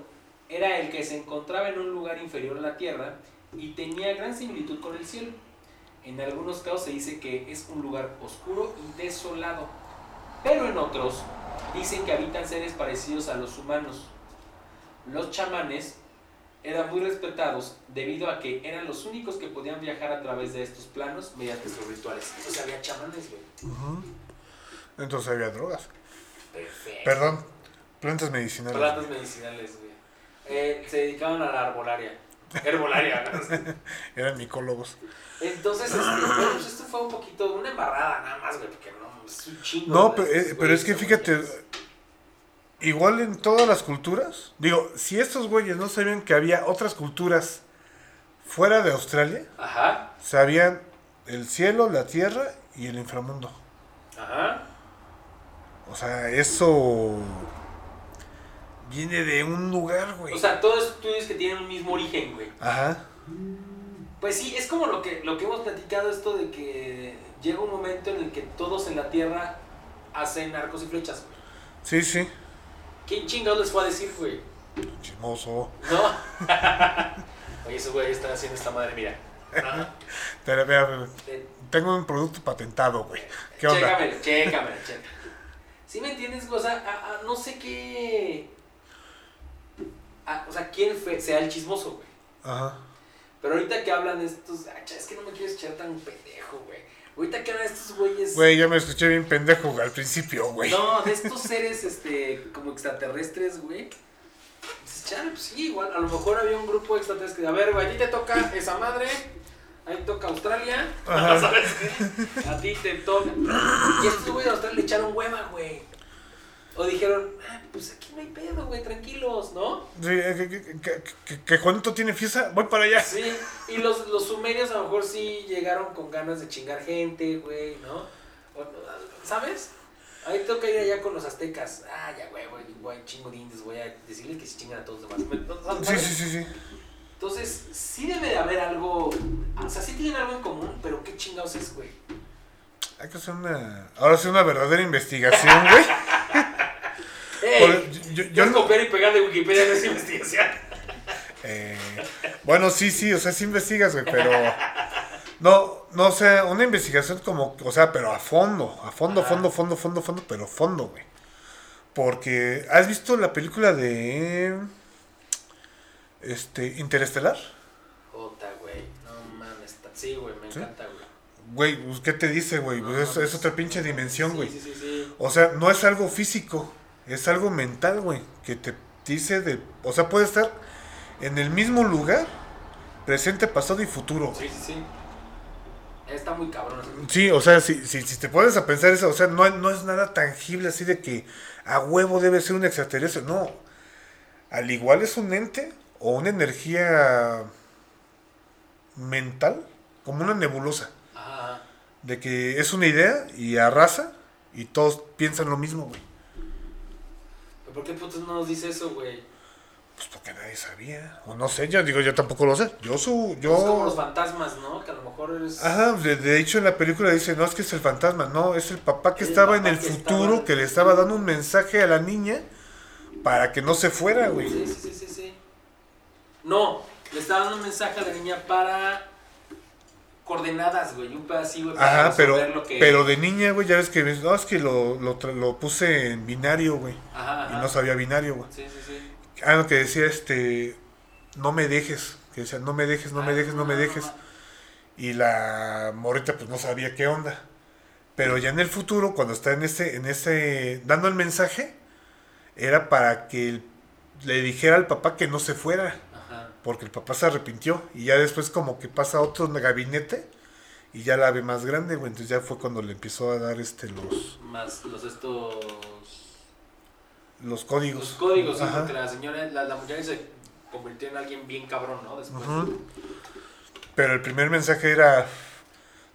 era el que se encontraba en un lugar inferior a la Tierra y tenía gran similitud con el cielo. En algunos casos se dice que es un lugar oscuro y desolado, pero en otros dicen que habitan seres parecidos a los humanos. Los chamanes eran muy respetados debido a que eran los únicos que podían viajar a través de estos planos mediante sus rituales. Entonces había chamanes, güey. Entonces había drogas. Perfecto. Perdón, plantas medicinales. Plantas medicinales, güey. Eh, se dedicaban a la arbolaria. Herbolaria, ¿no? Eran micólogos. Entonces, este, bueno, pues esto fue un poquito, una embarrada nada más, güey, porque no, es un chingo. No, pero, estos eh, pero es que fíjate, igual en todas las culturas, digo, si estos güeyes no sabían que había otras culturas fuera de Australia, Ajá. sabían el cielo, la tierra y el inframundo. Ajá. O sea, eso viene de un lugar, güey. O sea, todos esos estudios que tienen un mismo origen, güey. Ajá. Pues sí, es como lo que, lo que hemos platicado, esto de que llega un momento en el que todos en la Tierra hacen arcos y flechas, güey. Sí, sí. ¿Quién chingados les fue a decir, güey? Chismoso. ¿No? Oye, ese güey está haciendo esta madre, mira. Ajá. Pero, mira, Eh, tengo un producto patentado, güey. ¿Qué onda? Chécamelo, chécamelo, chécamelo. ¿Sí me entiendes? O sea, a- a- no sé qué... a- o sea, quién fue, sea el chismoso, güey. Ajá. Pero ahorita que hablan estos... ah, es que no me quiero echar tan pendejo, güey. Ahorita que hablan estos güeyes... Güey, ya me escuché bien pendejo al principio, güey. No, de estos seres, este, como extraterrestres, güey. Dices, chale, pues sí, igual, a lo mejor había un grupo de extraterrestres a ver, güey, a ti te toca esa madre, a ti toca Australia, Ajá. ¿sabes qué? A ti te toca... Y estos güeyes de Australia le echaron hueva, güey. O dijeron, ah, pues aquí no hay pedo, güey, tranquilos, ¿no? Sí, que, que, que, que- Juanito tiene fiesta, voy para allá. Sí, y los, los sumerios a lo mejor sí llegaron con ganas de chingar gente, güey, ¿no? ¿Sabes? Ahí toca ir allá con los aztecas. Ah, ya, güey, güey, güey, chingo de indios, voy a decirles que se chingan a todos los demás. ¿Me- Sí, sí, sí, sí. Entonces, sí debe de haber algo. O sea, sí tienen algo en común, pero ¿qué chingados es, güey? Hay que hacer una. Ahora sí, una verdadera investigación, güey. Yo- yo- no- copiar y pegar de Wikipedia no es investigación. Eh, bueno, sí, sí, o sea, sí investigas, güey, pero. No, no, o sea, una investigación como. O sea, pero a fondo, a fondo, Ajá. fondo, fondo, fondo, fondo, pero fondo, güey. Porque. ¿Has visto la película de. Este. Interestelar? Jota, güey. No mames. Sí, güey, me ¿Sí? encanta, güey. Güey, pues, ¿qué te dice, güey? Pues es, es otra pinche dimensión, güey. Sí, sí, sí. O sea, no es algo físico, es algo mental, güey, que te dice de, o sea, puede estar en el mismo lugar, presente, pasado y futuro. Sí, sí, sí. Está muy cabrón. Sí, o sea, si, si, si te pones a pensar eso, o sea, no, no es nada tangible así de que a huevo debe ser un extraterrestre, no. Al igual es un ente o una energía mental, como una nebulosa, Ajá. de que es una idea y arrasa y todos piensan lo mismo, güey. ¿Pero ¿Por qué putos no nos dice eso, güey? Pues porque nadie sabía. O no sé, yo digo, yo tampoco lo sé. Yo su, yo. Es como los fantasmas, ¿no? Que a lo mejor eres... Ajá, de, de hecho en la película dice, no es que es el fantasma, no, es el papá que El estaba papá en el que futuro, estaba- que le estaba dando un mensaje a la niña para que no se fuera, güey. Sí, sí, sí, sí, sí. No, le está dando un mensaje a la niña para coordenadas, güey. Un pedacito, güey, para Ajá, pero, lo que... pero de niña, güey, ya ves que, no, es que lo, lo, lo puse en binario, güey. Ajá, Y no sabía binario, güey. Sí, sí, sí. Ah, lo que decía, este, no me dejes, que decía, no me dejes, no me Ah, dejes, no me dejes. no. Y la morrita pues no sabía qué onda. Pero ya en el futuro, cuando está en ese, en ese, dando el mensaje, era para que le dijera al papá que no se fuera. Porque el papá se arrepintió. Y ya después como que pasa a otro gabinete y ya la ve más grande, güey. Entonces ya fue cuando le empezó a dar este los, Más los estos... los códigos. Los códigos, sí, porque la señora, la, la muchacha se convirtió en alguien bien cabrón, ¿no? Después. Pero el primer mensaje era,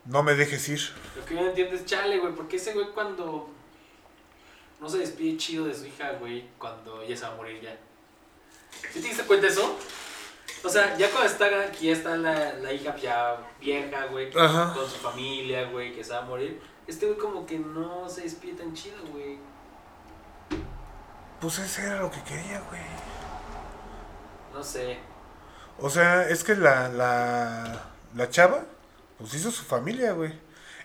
no me dejes ir. Lo que yo no entiendo es, chale, güey, porque ese güey cuando no se despide chido de su hija, güey, cuando ella se va a morir ya. ¿Sí te diste cuenta de eso? O sea, ya cuando está aquí, está la, la hija ya vieja, güey, Ajá. con su familia, güey, que se va a morir. Este güey como que no se despide tan chido, güey. Pues ese era lo que quería, güey. No sé. O sea, es que la, la, la chava, pues hizo su familia, güey.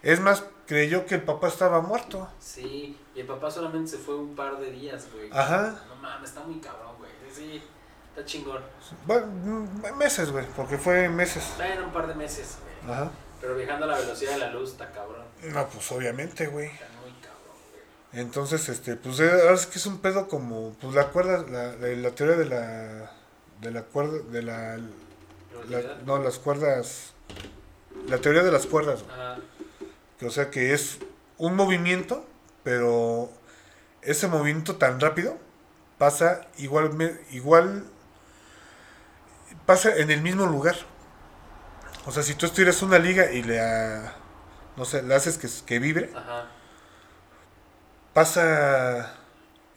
Es más, creyó que el papá estaba muerto. Sí, y el papá solamente se fue un par de días, güey. Ajá. No mames, está muy cabrón, güey. Sí, está chingón. Bueno, meses, güey, porque fue meses. En un par de meses, güey. Ajá. Pero viajando a la velocidad de la luz está cabrón. No, pues obviamente, güey. Está muy cabrón, güey. Entonces, este, pues eh, ahora es que es un pedo como, pues la cuerda, la, la, la teoría de la, de la cuerda, de la, no, las cuerdas, la teoría de las cuerdas, güey. Ajá. Que, o sea, que es un movimiento, pero ese movimiento tan rápido pasa igual, igual, pasa en el mismo lugar. O sea, si tú estiras una liga y le, no sé, le haces que, que vibre, Ajá. pasa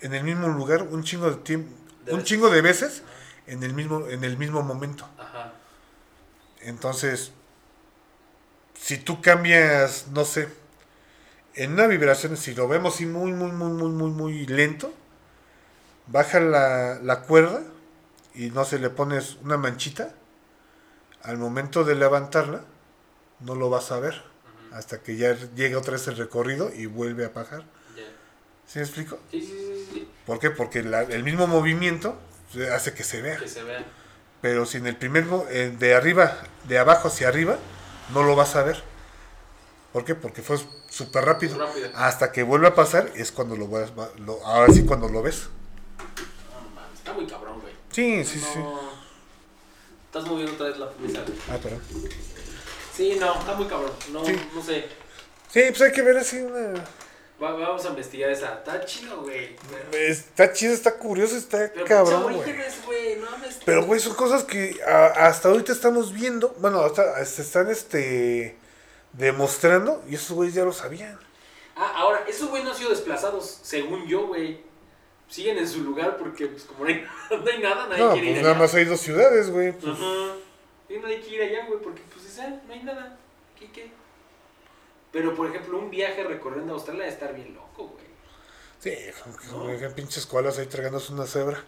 en el mismo lugar un chingo de tiempo, un veces. chingo de veces en el mismo, en el mismo momento. Ajá. Entonces, si tú cambias, no sé, en una vibración, si lo vemos así muy, muy, muy, muy, muy, muy lento, baja la, la cuerda y no se le pones una manchita, al momento de levantarla, no lo vas a ver. Hasta que ya llega otra vez el recorrido y vuelve a bajar. Ya. ¿Sí me explico? Sí, sí, sí. ¿Por qué? Porque la- el mismo movimiento hace que se vea. Que se vea. Pero si en el primer, eh, de arriba, de abajo hacia arriba, no lo vas a ver. ¿Por qué? Porque fue súper rápido. Rápido. Hasta que vuelve a pasar es cuando lo vas, va- lo- ahora sí cuando lo ves. Está muy cabrón. Sí, sí, no, sí. Estás moviendo otra vez la mesa. Ah, perdón. Sí, no, está muy cabrón. No, Sí. no sé. Sí, pues hay que ver así una... Va- vamos a investigar esa. Está chido, güey. Está chido, está curioso, está Pero cabrón, güey. No. Pero, güey, son cosas que a- hasta ahorita estamos viendo. Bueno, hasta se están este demostrando y esos güeyes ya lo sabían. Ah, ahora, esos güey no han sido desplazados, según yo, güey. Siguen en su lugar porque, pues, como no hay, no hay nada, nadie No, quiere pues ir nada allá. más hay dos ciudades, güey. pues, Ajá. Y nadie quiere ir allá, güey, porque, pues, es, no hay nada. ¿Qué, qué? Pero, por ejemplo, un viaje recorriendo Australia debe estar bien loco, güey. Sí, güey, qué pinches koalas ahí tragándose una cebra.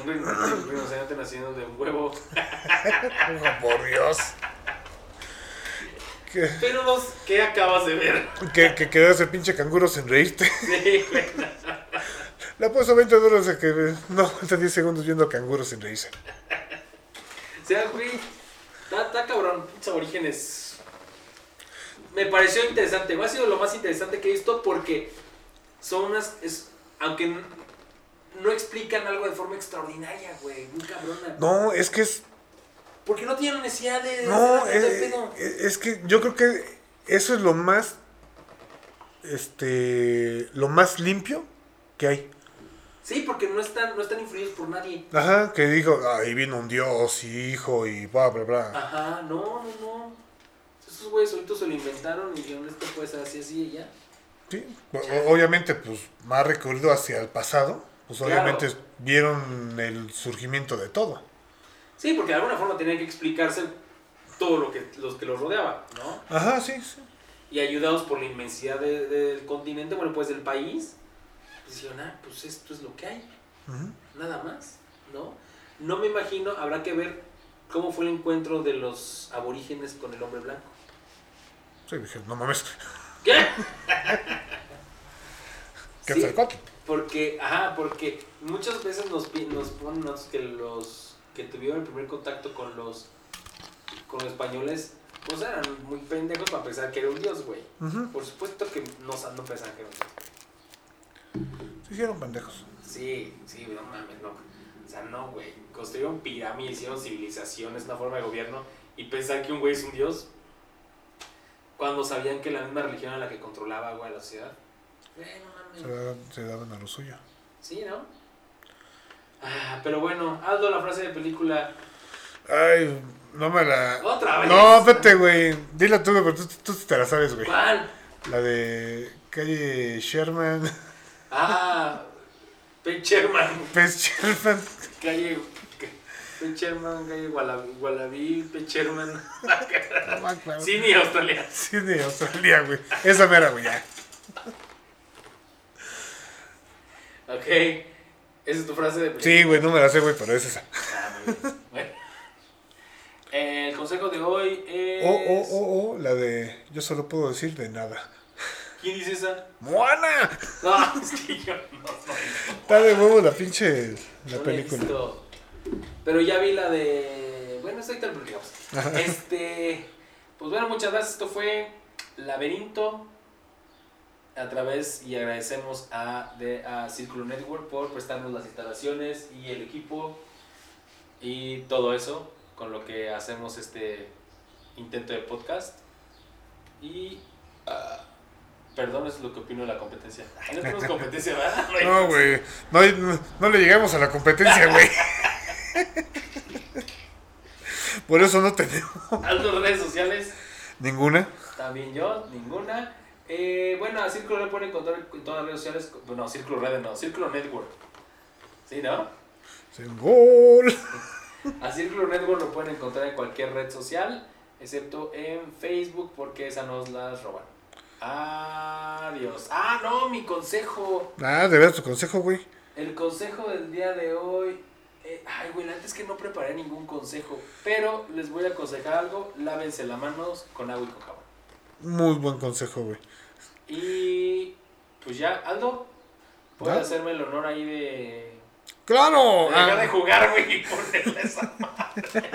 Un rin- un rinoceronte naciendo de un huevo. Oh, por Dios. Que, Pero los que acabas de ver. que, que quedó ese pinche canguro sin reírte. Sí, güey. Le puesto 20 dólares de que no aguanta 10 segundos viendo canguro sin reírse. O sea, güey, está, cabrón, pinches orígenes. Me pareció interesante, ha sido lo más interesante que he visto porque son unas, es, aunque no explican algo de forma extraordinaria, güey, muy cabrona. No, es que es. Porque no tienen necesidad de... No, hacer es, pedo. es que yo creo que eso es lo más. Este. Lo más limpio que hay. Sí, porque no están, no están influidos por nadie. Ajá, que digo, ahí vino un dios y hijo y bla, bla, bla. Ajá, no, no, no. Esos güeyes solitos se lo inventaron y dijeron, esto puede ser así, así y ya. Sí, obviamente, pues más recorrido hacia el pasado, pues Claro. obviamente vieron el surgimiento de todo. Sí, porque de alguna forma tenían que explicarse todo lo que los que los rodeaba, ¿no? Ajá, sí, sí. Y ayudados por la inmensidad de- del continente, bueno, pues del país, dijeron, ah, pues esto es lo que hay, nada más, ¿no? No me imagino, habrá que ver cómo fue el encuentro de los aborígenes con el hombre blanco. Sí, dije, no mames, ¿Qué? ¿qué Sí? Porque, ajá, porque muchas veces nos, nos ponen que los que tuvieron el primer contacto con los con los españoles, pues eran muy pendejos para pensar que era un dios, güey. Por supuesto que no, no pensaban que era un dios. Se hicieron pendejos. Sí, sí, no mames, no. O sea, no, güey. Construyeron pirámides, hicieron civilizaciones, una forma de gobierno, y pensar que un güey es un dios, cuando sabían que la misma religión era la que controlaba, güey, la sociedad. Güey, no Se mames. daban, se daban a lo suyo. Sí, ¿no? Ah, pero bueno, Aldo, la frase de película. Ay, no me la. Otra vez. No, vete, güey. Dila tú, pero tú, tú te la sabes, güey. ¿Cuál? La de calle Sherman. Ah. Pez Sherman. Calle. Pecherman, calle Wallaby, Wallaby Pecherman. No me acuerdo. Sydney, Australia. De Australia, güey. Esa mera, güey, ya. Ok. Esa es tu frase de película. Sí, güey, no me la sé, güey, pero es esa. Ah, muy bien. Bueno. El consejo de hoy es. O, o, o, o, la de yo solo puedo decir de nada. ¿Quién dice esa? ¡Moana! No, es que yo no, no. Está de huevo la pinche la no película. Pero ya vi la de. Bueno, lo platicamos. Este. Pues bueno, muchas gracias. Esto fue Laberinto. A través y agradecemos a, de, a Círculo Network por prestarnos las instalaciones y el equipo y todo eso con lo que hacemos este intento de podcast. Y. ah, perdón, es lo que opino de la competencia. Ay, no tenemos competencia, ¿verdad? No, güey. No, no, no le llegamos a la competencia, güey. Por eso no tenemos redes sociales. ninguna. También yo, ninguna. Eh, bueno, a Círculo Red pueden encontrar en todas las redes sociales. Bueno, Círculo Red no, Círculo Network. ¿Sí, no? Gol. A Círculo Network lo pueden encontrar en cualquier red social, excepto en Facebook, porque esa nos las roban. Adiós. Ah, no, mi consejo. Ah, de ver tu consejo, güey. El consejo del día de hoy. eh, ay, güey, antes que no preparé ningún consejo. Pero les voy a aconsejar algo: lávense las manos con agua y con jabón. Muy buen consejo, güey. Y. Pues ya, Aldo, ¿puedes hacerme el honor ahí de. ¡Claro! de dejar Ah, de jugar, güey, y ponerle esa madre.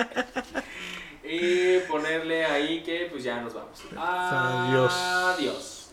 y ponerle ahí que, pues ya nos vamos. Adiós. Adiós.